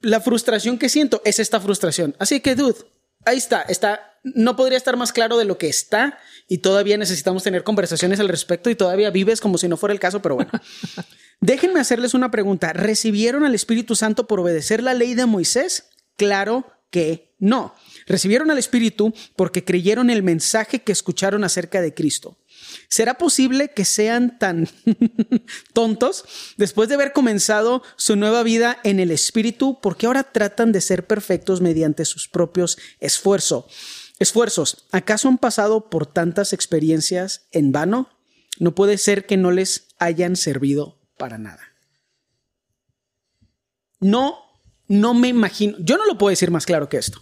la frustración que siento es esta frustración. Así que, dude, ahí está, está, no podría estar más claro de lo que está y todavía necesitamos tener conversaciones al respecto y todavía vives como si no fuera el caso, pero bueno. Déjenme hacerles una pregunta. ¿Recibieron al Espíritu Santo por obedecer la ley de Moisés? Claro que no. Recibieron al Espíritu porque creyeron el mensaje que escucharon acerca de Cristo. ¿Será posible que sean tan tontos después de haber comenzado su nueva vida en el Espíritu? Porque ahora tratan de ser perfectos mediante sus propios esfuerzos. Esfuerzos. ¿Acaso han pasado por tantas experiencias en vano? No puede ser que no les hayan servido para nada. No, no me imagino. Yo no lo puedo decir más claro que esto.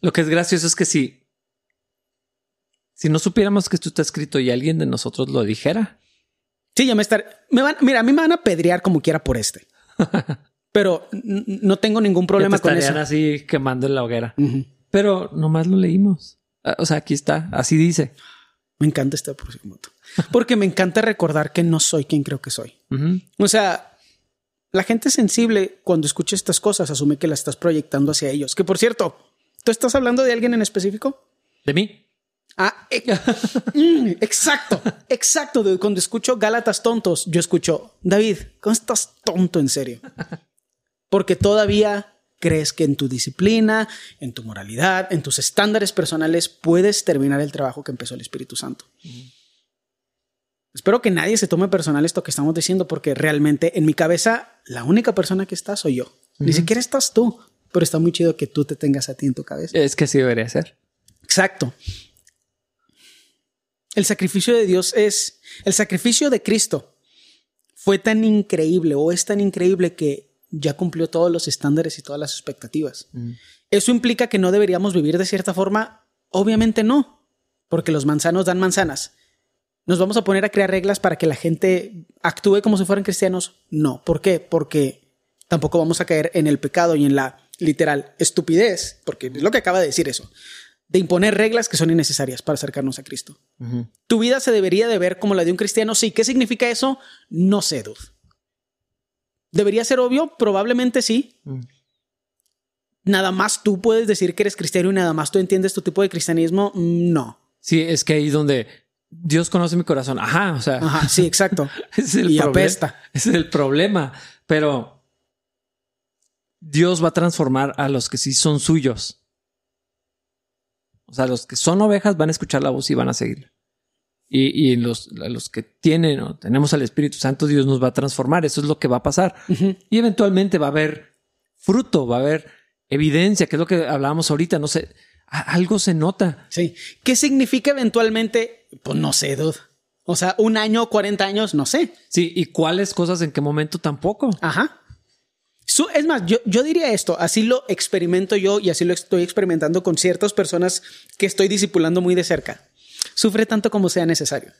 Lo, que es gracioso es que si, si no supiéramos que esto está escrito y alguien de nosotros lo dijera. Sí, ya me estar. Me van, mira, a mí me van a pedrear como quiera por este. Pero no tengo ningún problema con eso. así quemando en la hoguera. Pero nomás lo leímos. Ah, o sea, aquí está, así dice. Me encanta esta próxima Porque me encanta recordar que no soy quien creo que soy. O sea, la gente sensible, cuando escucha estas cosas, asume que la estás proyectando hacia ellos. Que por cierto, ¿tú estás hablando de alguien en específico? ¿De mí? Ah, eh, mm, exacto, exacto. Cuando escucho Gálatas tontos, yo escucho, David, ¿cómo estás tonto en serio? Porque todavía crees que en tu disciplina, en tu moralidad, en tus estándares personales puedes terminar el trabajo que empezó el Espíritu Santo. Espero que nadie se tome personal esto que estamos diciendo porque realmente en mi cabeza la única persona que está soy yo. Ni siquiera estás tú, pero está muy chido que tú te tengas a ti en tu cabeza. Es que así debería ser. Exacto. El sacrificio de Dios es, el sacrificio de Cristo fue tan increíble o es tan increíble que ya cumplió todos los estándares y todas las expectativas. ¿Eso implica que no deberíamos vivir de cierta forma? Obviamente no, porque los manzanos dan manzanas. ¿Nos vamos a poner a crear reglas para que la gente actúe como si fueran cristianos? No. ¿Por qué? Porque tampoco vamos a caer en el pecado y en la literal estupidez, porque es lo que acaba de decir eso, de imponer reglas que son innecesarias para acercarnos a Cristo. Tu vida se debería de ver como la de un cristiano, sí. ¿Qué significa eso? No sé, dude. ¿Debería ser obvio? Probablemente sí. Mm. Nada más tú puedes decir que eres cristiano y nada más tú entiendes tu tipo de cristianismo. No. Sí, es que ahí donde Dios conoce mi corazón. Ajá, o sea. Ajá, sí, exacto. es el y apesta. Es el problema. Pero Dios va a transformar a los que sí son suyos. O sea, los que son ovejas van a escuchar la voz y van a seguir. Y, y los, los que tienen o tenemos al Espíritu Santo, Dios nos va a transformar. Eso es lo que va a pasar. Y eventualmente va a haber fruto, va a haber evidencia, que es lo que hablábamos ahorita. No sé, algo se nota. Sí. ¿Qué significa eventualmente? Pues no sé, dude. O sea, un año, 40 años, no sé. Sí, y cuáles cosas en qué momento tampoco. Ajá. Es más, yo, yo diría esto, así lo experimento yo y así lo estoy experimentando con ciertas personas que estoy discipulando muy de cerca. Sufre tanto como sea necesario.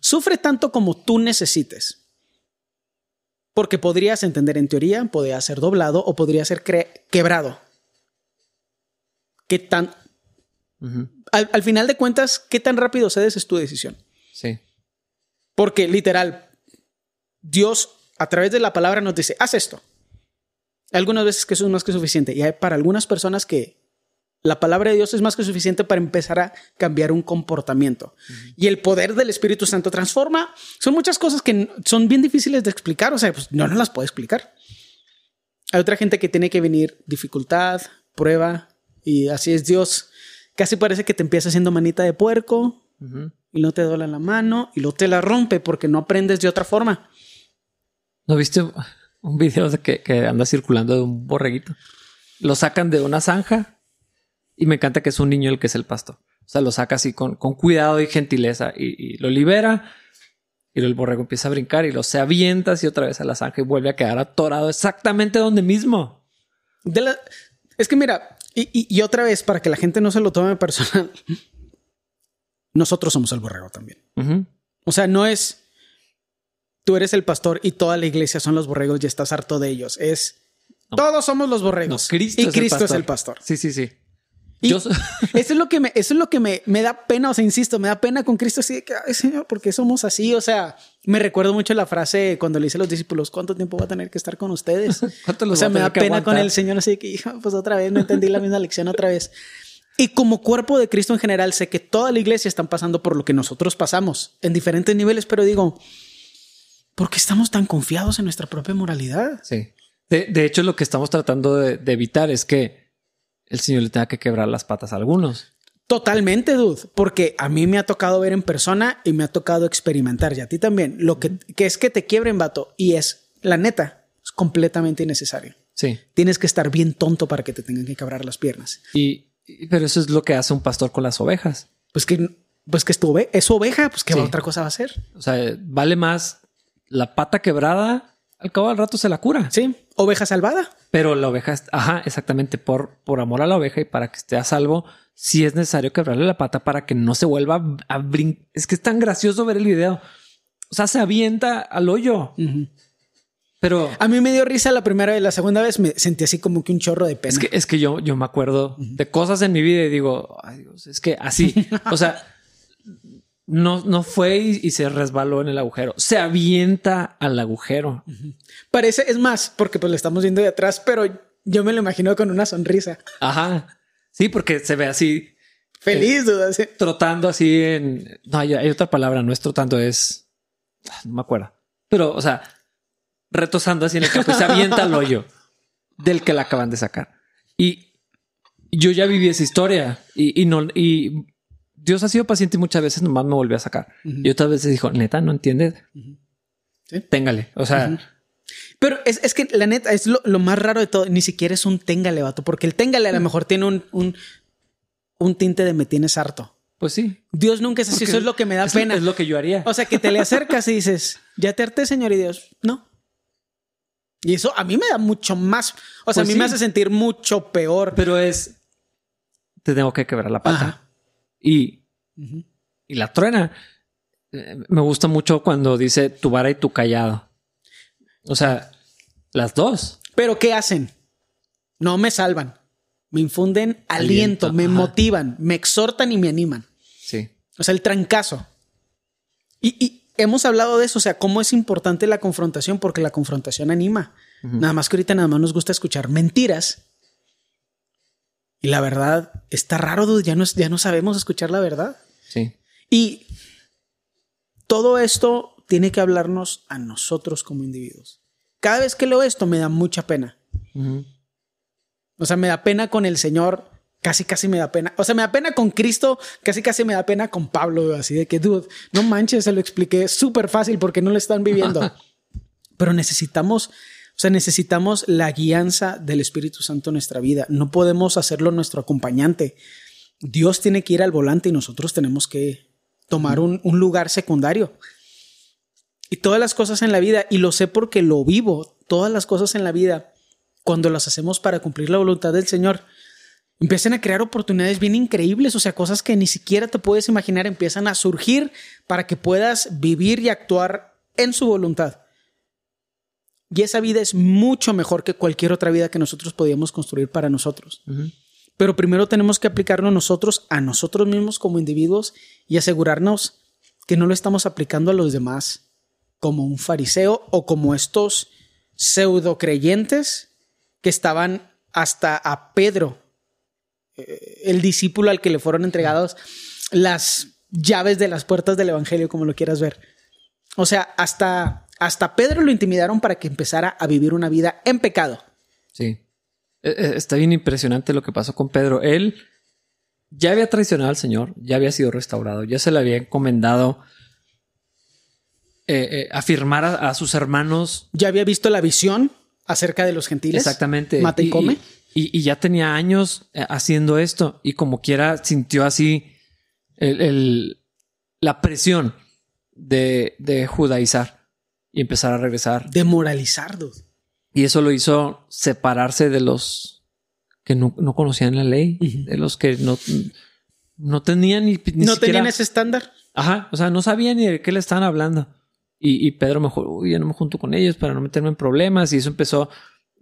Sufre tanto como tú necesites. Porque podrías entender en teoría, podría ser doblado o podría ser quebrado. ¿Qué tan... al, al, final de cuentas, ¿qué tan rápido cedes es tu decisión? Sí. Porque literal, Dios a través de la palabra nos dice, haz esto. Algunas veces que eso es más que suficiente. Y hay para algunas personas que la palabra de Dios es más que suficiente para empezar a cambiar un comportamiento. Y el poder del Espíritu Santo transforma. Son muchas cosas que son bien difíciles de explicar. O sea, pues no nos las puedo explicar. Hay otra gente que tiene que venir dificultad, prueba. Y así es Dios. Casi parece que te empieza haciendo manita de puerco. Y no te duele la mano. Y luego te la rompe porque no aprendes de otra forma. ¿No viste un video de que, que anda circulando de un borreguito? Lo sacan de una zanja y me encanta que es un niño el que es el pastor. O sea, lo saca así con, con cuidado y gentileza y, lo libera. Y el borrego empieza a brincar y lo se avienta así otra vez a la zanja y vuelve a quedar atorado exactamente donde mismo. De la... Es que mira, y, y, otra vez, para que la gente no se lo tome personal, nosotros somos el borrego también. O sea, no es tú eres el pastor y toda la iglesia son los borregos y estás harto de ellos. Es todos somos los borregos. Cristo y Cristo es el pastor. Sí, sí, sí. eso es lo que me, eso es lo que me, me, da pena, o sea, insisto, me da pena con Cristo así de que, ay Señor, ¿por qué somos así? O sea, me recuerdo mucho la frase cuando le hice a los discípulos, ¿cuánto tiempo va a tener que estar con ustedes? o sea, me da pena con el Señor así de que, pues otra vez, no entendí la misma lección otra vez. Y como cuerpo de Cristo en general, sé que toda la iglesia están pasando por lo que nosotros pasamos en diferentes niveles, pero digo, ¿por qué estamos tan confiados en nuestra propia moralidad? Sí. De, hecho, lo que estamos tratando de, evitar es que el Señor le tenga que quebrar las patas a algunos. Totalmente, dude, porque a mí me ha tocado ver en persona y me ha tocado experimentar, y a ti también, lo que, es que te quiebren, vato, y es, la neta, es completamente innecesario. Sí. Tienes que estar bien tonto para que te tengan que quebrar las piernas. Y, pero eso es lo que hace un pastor con las ovejas. Pues que, pues que es tu es su oveja, pues qué otra cosa va a hacer. O sea, vale más la pata quebrada, al cabo del rato se la cura. Sí, oveja salvada. Pero la oveja, ajá, exactamente, por, por amor a la oveja y para que esté a salvo, sí es necesario quebrarle la pata para que no se vuelva a brincar. Es que es tan gracioso ver el video. O sea, se avienta al hoyo. Pero a mí me dio risa la primera vez, la segunda vez me sentí así como que un chorro de pena. Es que, es que yo, yo me acuerdo de cosas en mi vida y digo, ay Dios, es que así, o sea, no, no fue y, se resbaló en el agujero. Se avienta al agujero. Parece, es más, porque pues lo estamos viendo de atrás, pero yo me lo imagino con una sonrisa. Ajá. Sí, porque se ve así. Feliz, eh, Trotando así en. No, hay, otra palabra, no es trotando, es. No me acuerdo. Pero, o sea, retosando así en el campo y se avienta al hoyo del que la acaban de sacar. Y yo ya viví esa historia y, y no, y Dios ha sido paciente y muchas veces nomás me volvió a sacar. Y otras veces dijo, neta, ¿no entiendes? Téngale. O sea... Pero es, que la neta es lo, más raro de todo. Ni siquiera es un téngale, vato. Porque el téngale a lo mejor tiene un, un, tinte de me tienes harto. Pues sí. Dios nunca es así. Eso es lo que me da pena. Es lo que yo haría. O sea, que te le acercas y dices, ya te harté, Señor. Y Dios, no. Y eso a mí me da mucho más. O sea, a pues mí me hace sentir mucho peor. Pero es, te tengo que quebrar la pata y, y la truena. Eh, me gusta mucho cuando dice tu vara y tu callado. O sea, las dos. Pero ¿qué hacen? No me salvan. Me infunden aliento, me motivan, me exhortan y me animan. Sí. O sea, el trancazo. Y, hemos hablado de eso, o sea, cómo es importante la confrontación, porque la confrontación anima. Nada más que ahorita nada más nos gusta escuchar mentiras y la verdad está raro, ya no, ya no sabemos escuchar la verdad. Sí. Y todo esto tiene que hablarnos a nosotros como individuos. Cada vez que leo esto me da mucha pena. O sea, me da pena con el Señor, casi casi me da pena. O sea, me da pena con Cristo, casi casi me da pena con Pablo, así de que, dude, no manches, se lo expliqué súper fácil porque no lo están viviendo. Pero necesitamos o sea, necesitamos la guianza del Espíritu Santo en nuestra vida. No podemos hacerlo nuestro acompañante. Dios tiene que ir al volante y nosotros tenemos que tomar un, lugar secundario. Y todas las cosas en la vida, y lo sé porque lo vivo, todas las cosas en la vida cuando las hacemos para cumplir la voluntad del Señor, empiezan a crear oportunidades bien increíbles, o sea, cosas que ni siquiera te puedes imaginar empiezan a surgir para que puedas vivir y actuar en su voluntad. Y esa vida es mucho mejor que cualquier otra vida que nosotros podíamos construir para nosotros. Pero primero tenemos que aplicarlo nosotros a nosotros mismos como individuos y asegurarnos que no lo estamos aplicando a los demás como un fariseo o como estos pseudo creyentes que estaban hasta a Pedro, eh, el discípulo al que le fueron entregadas las llaves de las puertas del evangelio, como lo quieras ver. O sea, hasta, hasta Pedro lo intimidaron para que empezara a vivir una vida en pecado. Sí. E, e, está bien impresionante lo que pasó con Pedro. Él ya había traicionado al Señor, ya había sido restaurado, ya se le había encomendado eh, eh, afirmar a, sus hermanos. Ya había visto la visión acerca de los gentiles. Exactamente. Mata y, come. Y, ya tenía años eh, haciendo esto y como quiera sintió así la presión de, judaizar y empezar a regresar. De moralizar. Y eso lo hizo separarse de los que no, conocían la ley, de los que no, no tenían ni, No tenían ese estándar. Ajá, o sea, no sabían ni de qué le estaban hablando. Y, Pedro me dijo, uy, ya no me junto con ellos para no meterme en problemas. Y eso empezó,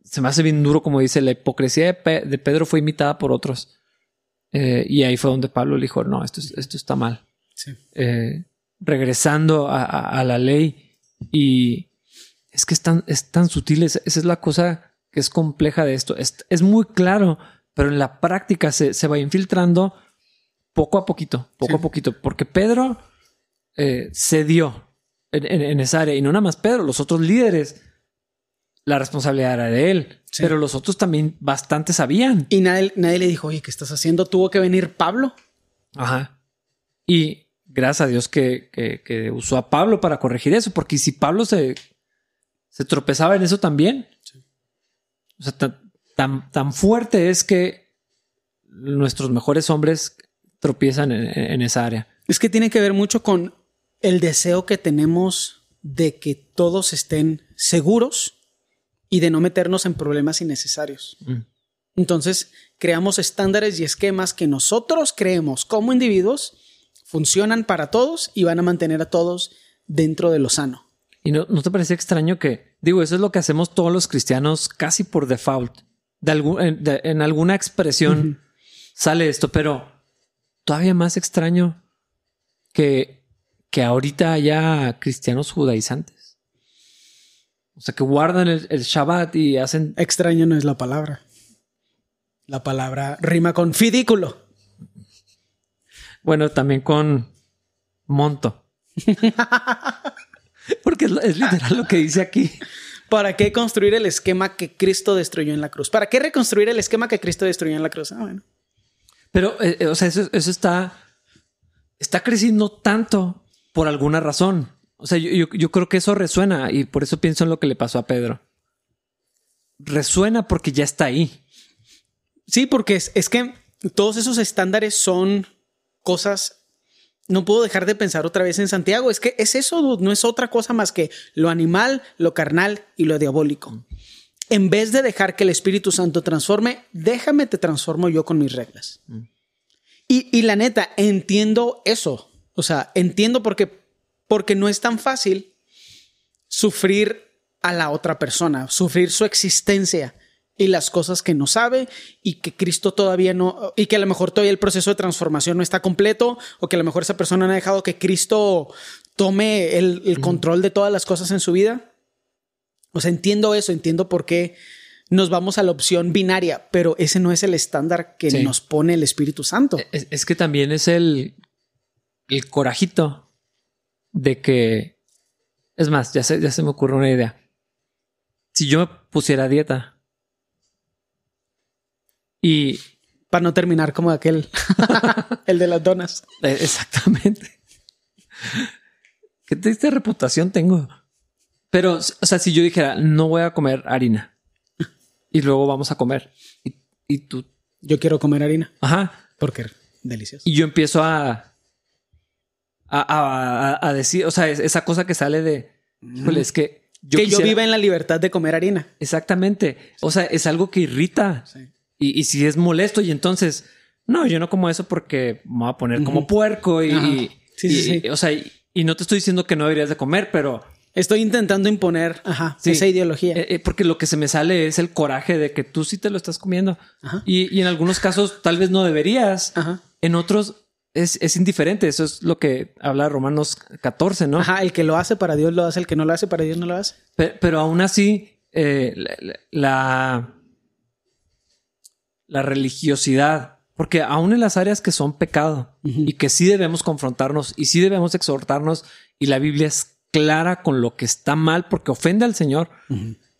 se me hace bien duro, como dice, la hipocresía de, Pedro fue imitada por otros. Eh, y ahí fue donde Pablo le dijo, no, esto, esto está mal. Eh, regresando a, la ley. Y es que es tan, es tan sutil, esa es la cosa que es compleja de esto. Es, muy claro, pero en la práctica se, se va infiltrando poco a poquito, poco a poquito, porque Pedro eh, cedió en, esa área. Y no nada más Pedro, los otros líderes, la responsabilidad era de él. Pero los otros también bastante sabían. Y nadie, nadie le dijo, oye, ¿qué estás haciendo? Tuvo que venir Pablo. Ajá. Y gracias a Dios que, que, usó a Pablo para corregir eso, porque si Pablo se, se tropezaba en eso también. O sea, tan, tan, fuerte es que nuestros mejores hombres tropiezan en, esa área. Es que tiene que ver mucho con el deseo que tenemos de que todos estén seguros y de no meternos en problemas innecesarios. Mm. Entonces, creamos estándares y esquemas que nosotros creemos como individuos funcionan para todos y van a mantener a todos dentro de lo sano. ¿Y no, te parece extraño que, digo, eso es lo que hacemos todos los cristianos casi por default? De en, alguna expresión sale esto, pero todavía más extraño que que ahorita haya cristianos judaizantes. O sea, que guardan el, Shabbat y hacen... Extraño no es la palabra. La palabra rima con fidículo. Bueno, también con monto. Porque es, literal lo que dice aquí. ¿Para qué construir el esquema que Cristo destruyó en la cruz? ¿Para qué reconstruir el esquema que Cristo destruyó en la cruz? Ah, bueno. Pero, eh, eh, o sea, eso, eso, está, está creciendo tanto por alguna razón. O sea, yo, creo que eso resuena y por eso pienso en lo que le pasó a Pedro. Resuena porque ya está ahí. Sí, porque es, es que todos esos estándares son cosas no puedo dejar de pensar otra vez en Santiago. Es que es eso, no es otra cosa más que lo animal, lo carnal y lo diabólico. En vez de dejar que el Espíritu Santo transforme, déjame te transformo yo con mis reglas. Y, y, la neta, entiendo eso. O sea, entiendo por qué, porque no es tan fácil sufrir a la otra persona, sufrir su existencia y las cosas que no sabe y que Cristo todavía no, y que a lo mejor todavía el proceso de transformación no está completo o que a lo mejor esa persona no ha dejado que Cristo tome el, control de todas las cosas en su vida. O sea, entiendo eso, entiendo por qué nos vamos a la opción binaria, pero ese no es el estándar que nos pone el Espíritu Santo. es, que también es el, el corajito de que. Es más, ya se, ya se me ocurre una idea. Si yo me pusiera dieta y. Para no terminar como aquel, el de las donas. Eh, exactamente. Qué triste reputación tengo. Pero, o sea, si yo dijera, no voy a comer harina y luego vamos a comer y, y tú. Yo quiero comer harina. Ajá. Porque delicioso. Y yo empiezo a a, decir, o sea, esa cosa que sale de, es que yo que yo viva en la libertad de comer harina. Exactamente. O sea, es algo que irrita. Y, si es molesto y entonces, no, yo no como eso porque me voy a poner como puerco y, o sea, y, no te estoy diciendo que no deberías de comer, pero Estoy intentando imponer esa ideología. Eh, eh, porque lo que se me sale es el coraje de que tú sí te lo estás comiendo. Y, en algunos casos tal vez no deberías. En otros es, indiferente. Eso es lo que habla Romanos 14, ¿no? Ajá, el que lo hace para Dios lo hace, el que no lo hace para Dios no lo hace. Pero, aún así, eh, la, la, religiosidad, porque aún en las áreas que son pecado y que sí debemos confrontarnos y sí debemos exhortarnos, y la Biblia es clara con lo que está mal porque ofende al Señor.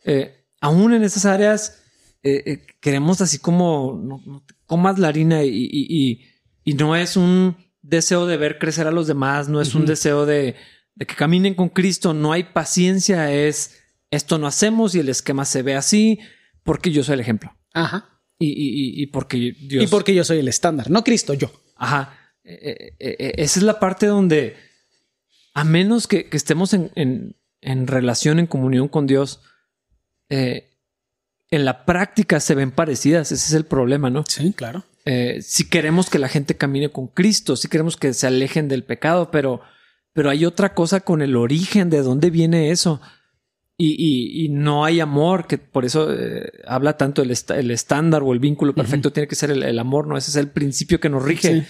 Eh, aún en esas áreas eh, eh, queremos así como no, comas la harina y, no es un deseo de ver crecer a los demás, no es un deseo de, que caminen con Cristo, no hay paciencia, es esto no hacemos y el esquema se ve así porque yo soy el ejemplo. Ajá. Y, porque Dios... Y porque yo soy el estándar, no Cristo, yo. Ajá. esa es la parte donde a menos que, estemos en, relación, en comunión con Dios, eh, en la práctica se ven parecidas. Ese es el problema, ¿no? Sí, claro. Eh, si queremos que la gente camine con Cristo, si queremos que se alejen del pecado, pero, pero hay otra cosa con el origen de dónde viene eso. Y, no hay amor, que por eso eh, habla tanto el, el, estándar o el vínculo perfecto, tiene que ser el, amor, ¿no? Ese es el principio que nos rige.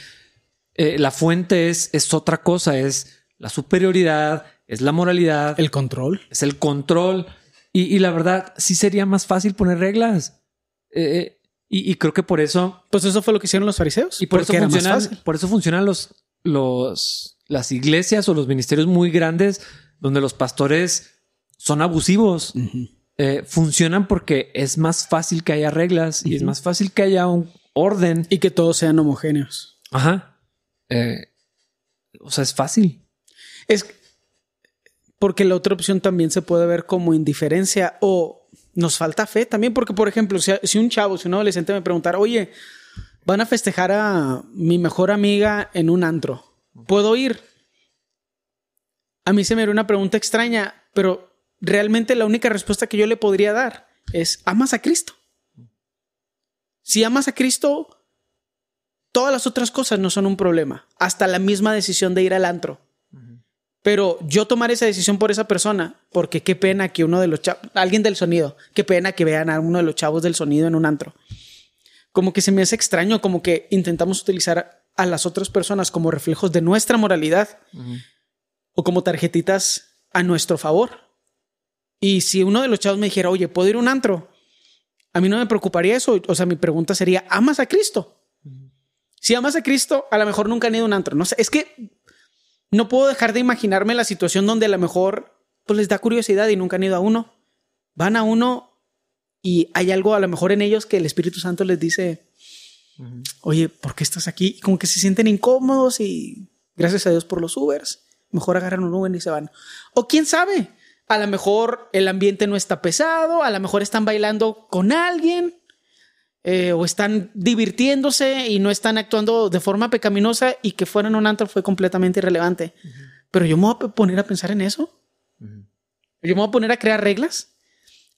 la fuente es, es otra cosa, es la superioridad, es la moralidad. El control. Es el control. Y, la verdad, sí sería más fácil poner reglas. Eh, eh, y, creo que por eso. Pues eso fue lo que hicieron los fariseos. Y por eso funcionan, por eso funcionan los, los, las iglesias o los ministerios muy grandes donde los pastores son abusivos. Eh, funcionan porque es más fácil que haya reglas y es más fácil que haya un orden. Y que todos sean homogéneos. Ajá. o sea, es fácil. Es porque la otra opción también se puede ver como indiferencia o nos falta fe también, porque por ejemplo, si, un chavo, si un adolescente me preguntara, oye, van a festejar a mi mejor amiga en un antro, ¿puedo ir? A mí se me haría una pregunta extraña, pero realmente la única respuesta que yo le podría dar es, ¿amas a Cristo? Si amas a Cristo, todas las otras cosas no son un problema, hasta la misma decisión de ir al antro. Pero yo tomar esa decisión por esa persona, porque qué pena que uno de los chavos, alguien del sonido, qué pena que vean a uno de los chavos del sonido en un antro. Como que se me hace extraño, como que intentamos utilizar a las otras personas como reflejos de nuestra moralidad o como tarjetitas a nuestro favor. Y si uno de los chavos me dijera, oye, ¿puedo ir a un antro? A mí no me preocuparía eso. O sea, mi pregunta sería, ¿amas a Cristo? Si amas a Cristo, a lo mejor nunca han ido a un antro. No sé, es que no puedo dejar de imaginarme la situación donde a lo mejor pues les da curiosidad y nunca han ido a uno. Van a uno y hay algo a lo mejor en ellos que el Espíritu Santo les dice, oye, ¿por qué estás aquí? como que se sienten incómodos y gracias a Dios por los Ubers, mejor agarran un Uber y se van. O quién sabe, a lo mejor el ambiente no está pesado, a lo mejor están bailando con alguien eh, o están divirtiéndose y no están actuando de forma pecaminosa y que fueran un antro fue completamente irrelevante. Pero yo me voy a poner a pensar en eso. Yo me voy a poner a crear reglas.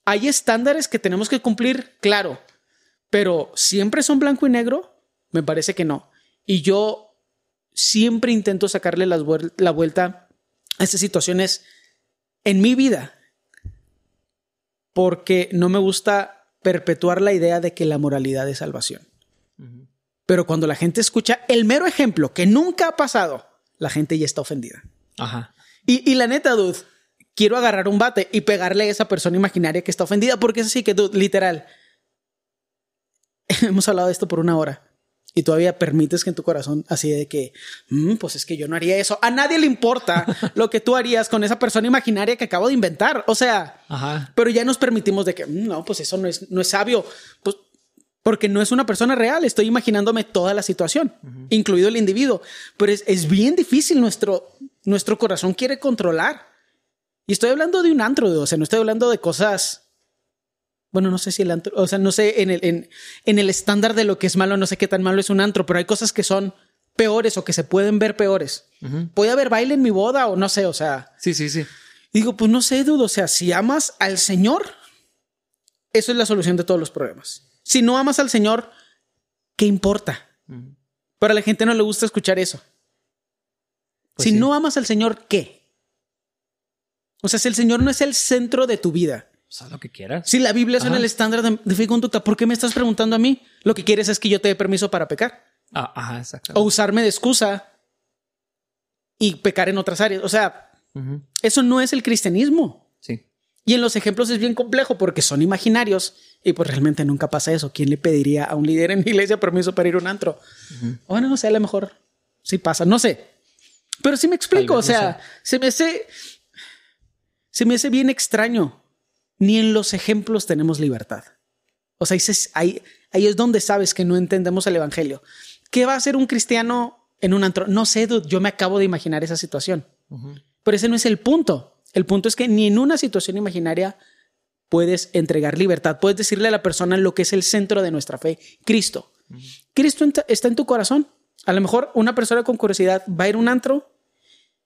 Hay estándares que tenemos que cumplir, claro, pero siempre son blanco y negro. Me parece que no. Y yo siempre intento sacarle la vuelta a estas situaciones en mi vida porque no me gusta perpetuar la idea de que la moralidad es salvación. Pero cuando la gente escucha el mero ejemplo que nunca ha pasado, la gente ya está ofendida. Ajá. Y, la neta, dude, quiero agarrar un bate y pegarle a esa persona imaginaria que está ofendida, porque es así que, dude, literal. Hemos hablado de esto por una hora y todavía permites que en tu corazón así de que, mm, pues es que yo no haría eso. A nadie le importa lo que tú harías con esa persona imaginaria que acabo de inventar. O sea, pero ya nos permitimos de que, mm, no, pues eso no es, no es sabio. Pues porque no es una persona real. Estoy imaginándome toda la situación, incluido el individuo. Pero es, es, bien difícil. Nuestro, nuestro corazón quiere controlar. Y estoy hablando de un antro, o sea, no estoy hablando de cosas bueno, no sé si el antro, o sea, no sé en el, en, el estándar de lo que es malo, no sé qué tan malo es un antro, pero hay cosas que son peores o que se pueden ver peores. Puede haber baile en mi boda o no sé, o sea. Sí, sí, sí. Digo, pues no sé, dudo. O sea, si amas al Señor, eso es la solución de todos los problemas. Si no amas al Señor, ¿qué importa? Pero a la gente no le gusta escuchar eso. Pues si sí. no amas al Señor, ¿qué? O sea, si el Señor no es el centro de tu vida, O sea, lo que quieras. si la Biblia es Ajá. el estándar de, de fe y conducta, ¿por qué me estás preguntando a mí? Lo que quieres es que yo te dé permiso para pecar Ah, ajá, exacto. o usarme de excusa y pecar en otras áreas. O sea, eso no es el cristianismo. Sí. Y en los ejemplos es bien complejo porque son imaginarios y pues realmente nunca pasa eso. ¿Quién le pediría a un líder en la iglesia permiso para ir a un antro? Bueno, no sé, a lo mejor sí pasa, no sé. Pero sí me explico, o no sea, se me hace se me hace bien extraño. Ni en los ejemplos tenemos libertad. O sea, ahí, es donde sabes que no entendemos el evangelio. ¿Qué va a hacer un cristiano en un antro? No sé, dude, yo me acabo de imaginar esa situación. Pero ese no es el punto. El punto es que ni en una situación imaginaria puedes entregar libertad. Puedes decirle a la persona lo que es el centro de nuestra fe, Cristo. Cristo está en tu corazón. A lo mejor una persona con curiosidad va a ir a un antro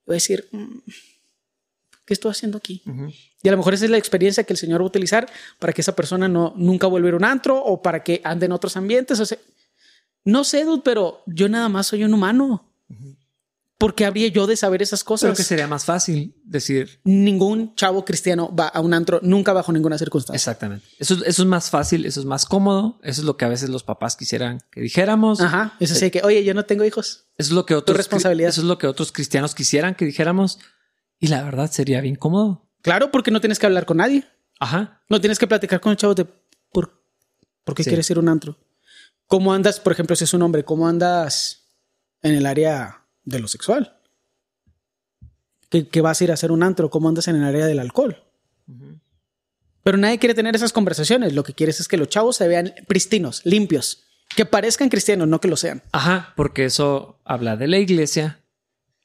y va a decir, "Mm, ¿qué estoy haciendo aquí? Y a lo mejor esa es la experiencia que el Señor va a utilizar para que esa persona no nunca vuelva a un antro o para que ande en otros ambientes. O sea, no sé, dude, pero yo nada más soy un humano. ¿Por qué habría yo de saber esas cosas? Creo que sería más fácil decir Ningún chavo cristiano va a un antro nunca bajo ninguna circunstancia. exactamente. Eso, eso es más fácil, eso es más cómodo. Eso es lo que a veces los papás quisieran que dijéramos. Ajá. Eso sí que, oye, yo no tengo hijos. Eso es lo que otros, responsabilidad. Eso es lo que otros cristianos quisieran que dijéramos. Y la verdad sería bien cómodo. Claro, porque no tienes que hablar con nadie. Ajá. No tienes que platicar con el chavo de por, por qué Sí. quieres ir a un antro. ¿Cómo andas, por ejemplo, si es un hombre, cómo andas en el área de lo sexual? ¿Qué, qué vas a ir a hacer un antro? ¿Cómo andas en el área del alcohol? Pero nadie quiere tener esas conversaciones. Lo que quieres es que los chavos se vean pristinos, limpios, que parezcan cristianos, no que lo sean. Ajá, porque eso habla de la iglesia,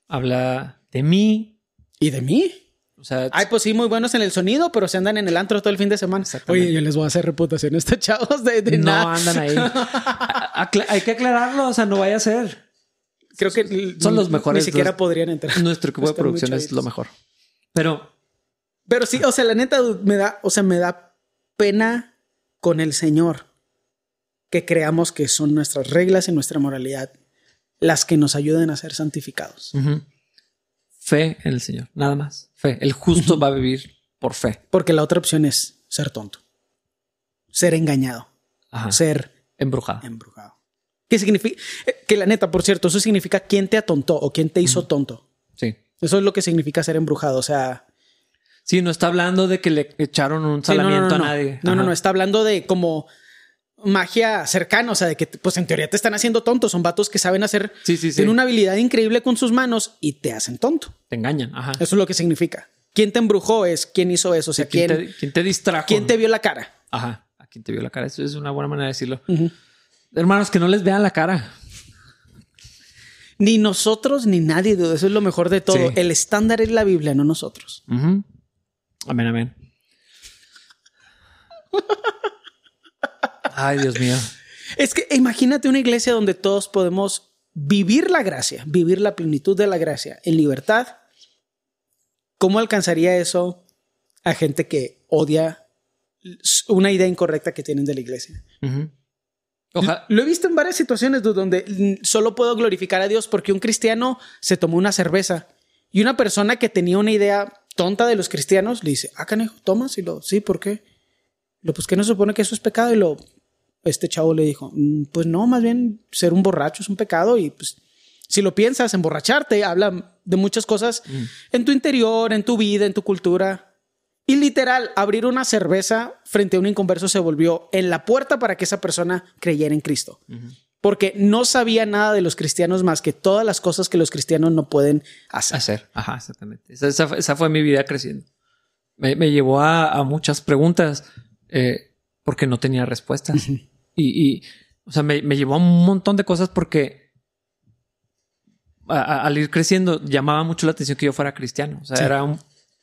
habla de mí. ¿Y de mí? O sea, Ay, pues sí, muy buenos en el sonido, pero se andan en el antro todo el fin de semana. Oye, yo les voy a hacer reputación a estos chavos de, de no nada. andan ahí. Hay que aclararlo, o sea, no vaya a ser. Creo que Son los mejores, Ni siquiera los- podrían entrar. Nuestro equipo de producción es lo mejor. Pero Pero sí, o sea, la neta me da, o sea, me da pena con el Señor que creamos que son nuestras reglas y nuestra moralidad las que nos ayuden a ser santificados. Fe en el Señor, nada más. Fe. El justo va a vivir por fe. Porque la otra opción es ser tonto, ser engañado, Ajá. ser Embrujado. embrujado. ¿Qué significa? eh, Que la neta, por cierto, eso significa quién te atontó o quién te hizo tonto. Sí. Eso es lo que significa ser embrujado. O sea, Sí, no está hablando de que le echaron un Sí, no, no, salamiento no, a nadie. No, no, no, está hablando de como magia cercana, o sea, de que pues en teoría te están haciendo tonto, son vatos que saben hacer, Sí, sí, sí. tienen una habilidad increíble con sus manos y te hacen tonto. Te engañan. Ajá. Eso es lo que significa. ¿Quién te embrujó? Es quién hizo eso, o sea, ¿Quién, quién, te, quién te distrajo? quién te vio la cara. Ajá. A quién te vio la cara. Eso es una buena manera de decirlo. Hermanos, que no les vean la cara. Ni nosotros ni nadie, dude, eso es lo mejor de todo. El estándar es la Biblia, no nosotros. Amén, amén. Ay, Dios mío. Es que imagínate una iglesia donde todos podemos vivir la gracia, vivir la plenitud de la gracia en libertad. ¿Cómo alcanzaría eso a gente que odia una idea incorrecta que tienen de la iglesia? Ujú. Oja- Lo he visto en varias situaciones donde solo puedo glorificar a Dios porque un cristiano se tomó una cerveza y una persona que tenía una idea tonta de los cristianos le dice, ah, canejo, tomas y lo, sí, ¿por qué? Lo, pues que no se supone que eso es pecado y lo, este chavo le dijo, "Mm, pues no, más bien ser un borracho es un pecado y pues si lo piensas, emborracharte habla de muchas cosas en tu interior, en tu vida, en tu cultura. Y literal, abrir una cerveza frente a un inconverso se volvió en la puerta para que esa persona creyera en Cristo. Porque no sabía nada de los cristianos más que todas las cosas que los cristianos no pueden hacer. hacer. Ajá, exactamente. Esa, esa fue- esa fue mi vida creciendo. Me, me llevó a, a muchas preguntas eh, porque no tenía respuestas. Y, y, o sea, me, me llevó a un montón de cosas porque a- a- al ir creciendo llamaba mucho la atención que yo fuera cristiano. O sea, Sí. era un...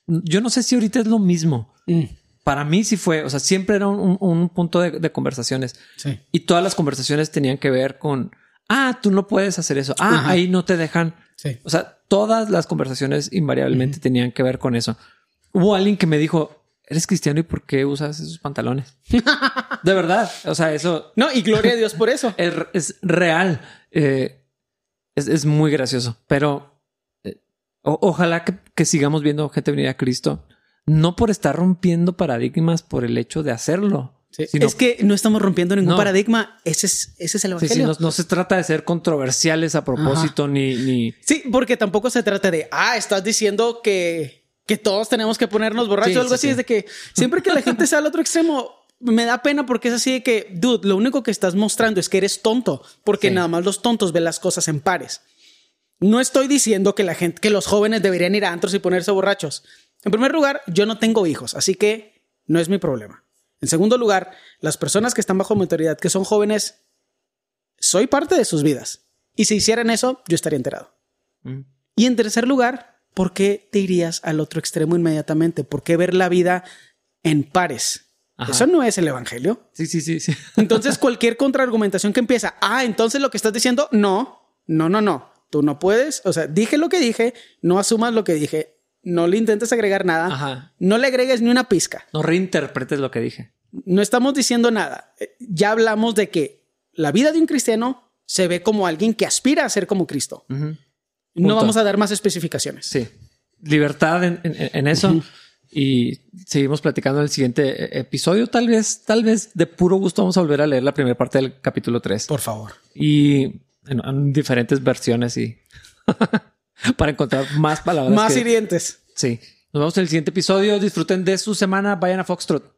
Yo no sé si ahorita es lo mismo. Mm, Para mí sí fue, o sea, siempre era un, un- un punto de, de conversaciones. sí. Y todas las conversaciones tenían que ver con, ah, tú no puedes hacer eso. Ah, Ajá. ahí no te dejan. Sí. O sea, todas las conversaciones invariablemente tenían que ver con eso. hubo alguien que me dijo, eres cristiano y por qué usas esos pantalones? de verdad. O sea, eso. No, y gloria a Dios por eso. Es, es real. Eh, es, es, muy gracioso, pero eh, o, ojalá que, que, sigamos viendo gente venir a Cristo, no por estar rompiendo paradigmas por el hecho de hacerlo. Sí. Sino, es que no estamos rompiendo ningún no. paradigma. Ese es, ese es el evangelio. Sí, sí, no, no, se trata de ser controversiales a propósito ni, ni. Sí, porque tampoco se trata de ah, estás diciendo que, que todos tenemos que ponernos borrachos o algo así. Es de que siempre que la gente sea al otro extremo, me da pena porque es así de que, dude, lo único que estás mostrando es que eres tonto, porque sí. nada más los tontos ven las cosas en pares. No estoy diciendo que la gente, que los jóvenes deberían ir a antros y ponerse borrachos. En primer lugar, yo no tengo hijos, así que no es mi problema. En segundo lugar, las personas que están bajo mi autoridad, que son jóvenes, soy parte de sus vidas. Y si hicieran eso, yo estaría enterado. Mm. Y en tercer lugar, ¿por qué te irías al otro extremo inmediatamente? ¿Por qué ver la vida en pares? Ajá. Eso no es el evangelio. Sí, sí, sí, sí. Entonces, cualquier contraargumentación que empieza, ah, entonces lo que estás diciendo, no, no, no, no. Tú no puedes. O sea, dije lo que dije, no asumas lo que dije, no le intentes agregar nada, Ajá. no le agregues ni una pizca. No reinterpretes lo que dije. No estamos diciendo nada. Ya hablamos de que la vida de un cristiano se ve como alguien que aspira a ser como Cristo. Uh -huh. No vamos a dar más especificaciones. Sí. Libertad en, en, en eso. Uh -huh y seguimos platicando en el siguiente episodio. Tal vez, tal vez de puro gusto vamos a volver a leer la primera parte del capítulo 3. Por favor. Y en, en diferentes versiones y para encontrar más palabras. Más que, hirientes. Sí. Nos vemos en el siguiente episodio. Disfruten de su semana. Vayan a Foxtrot.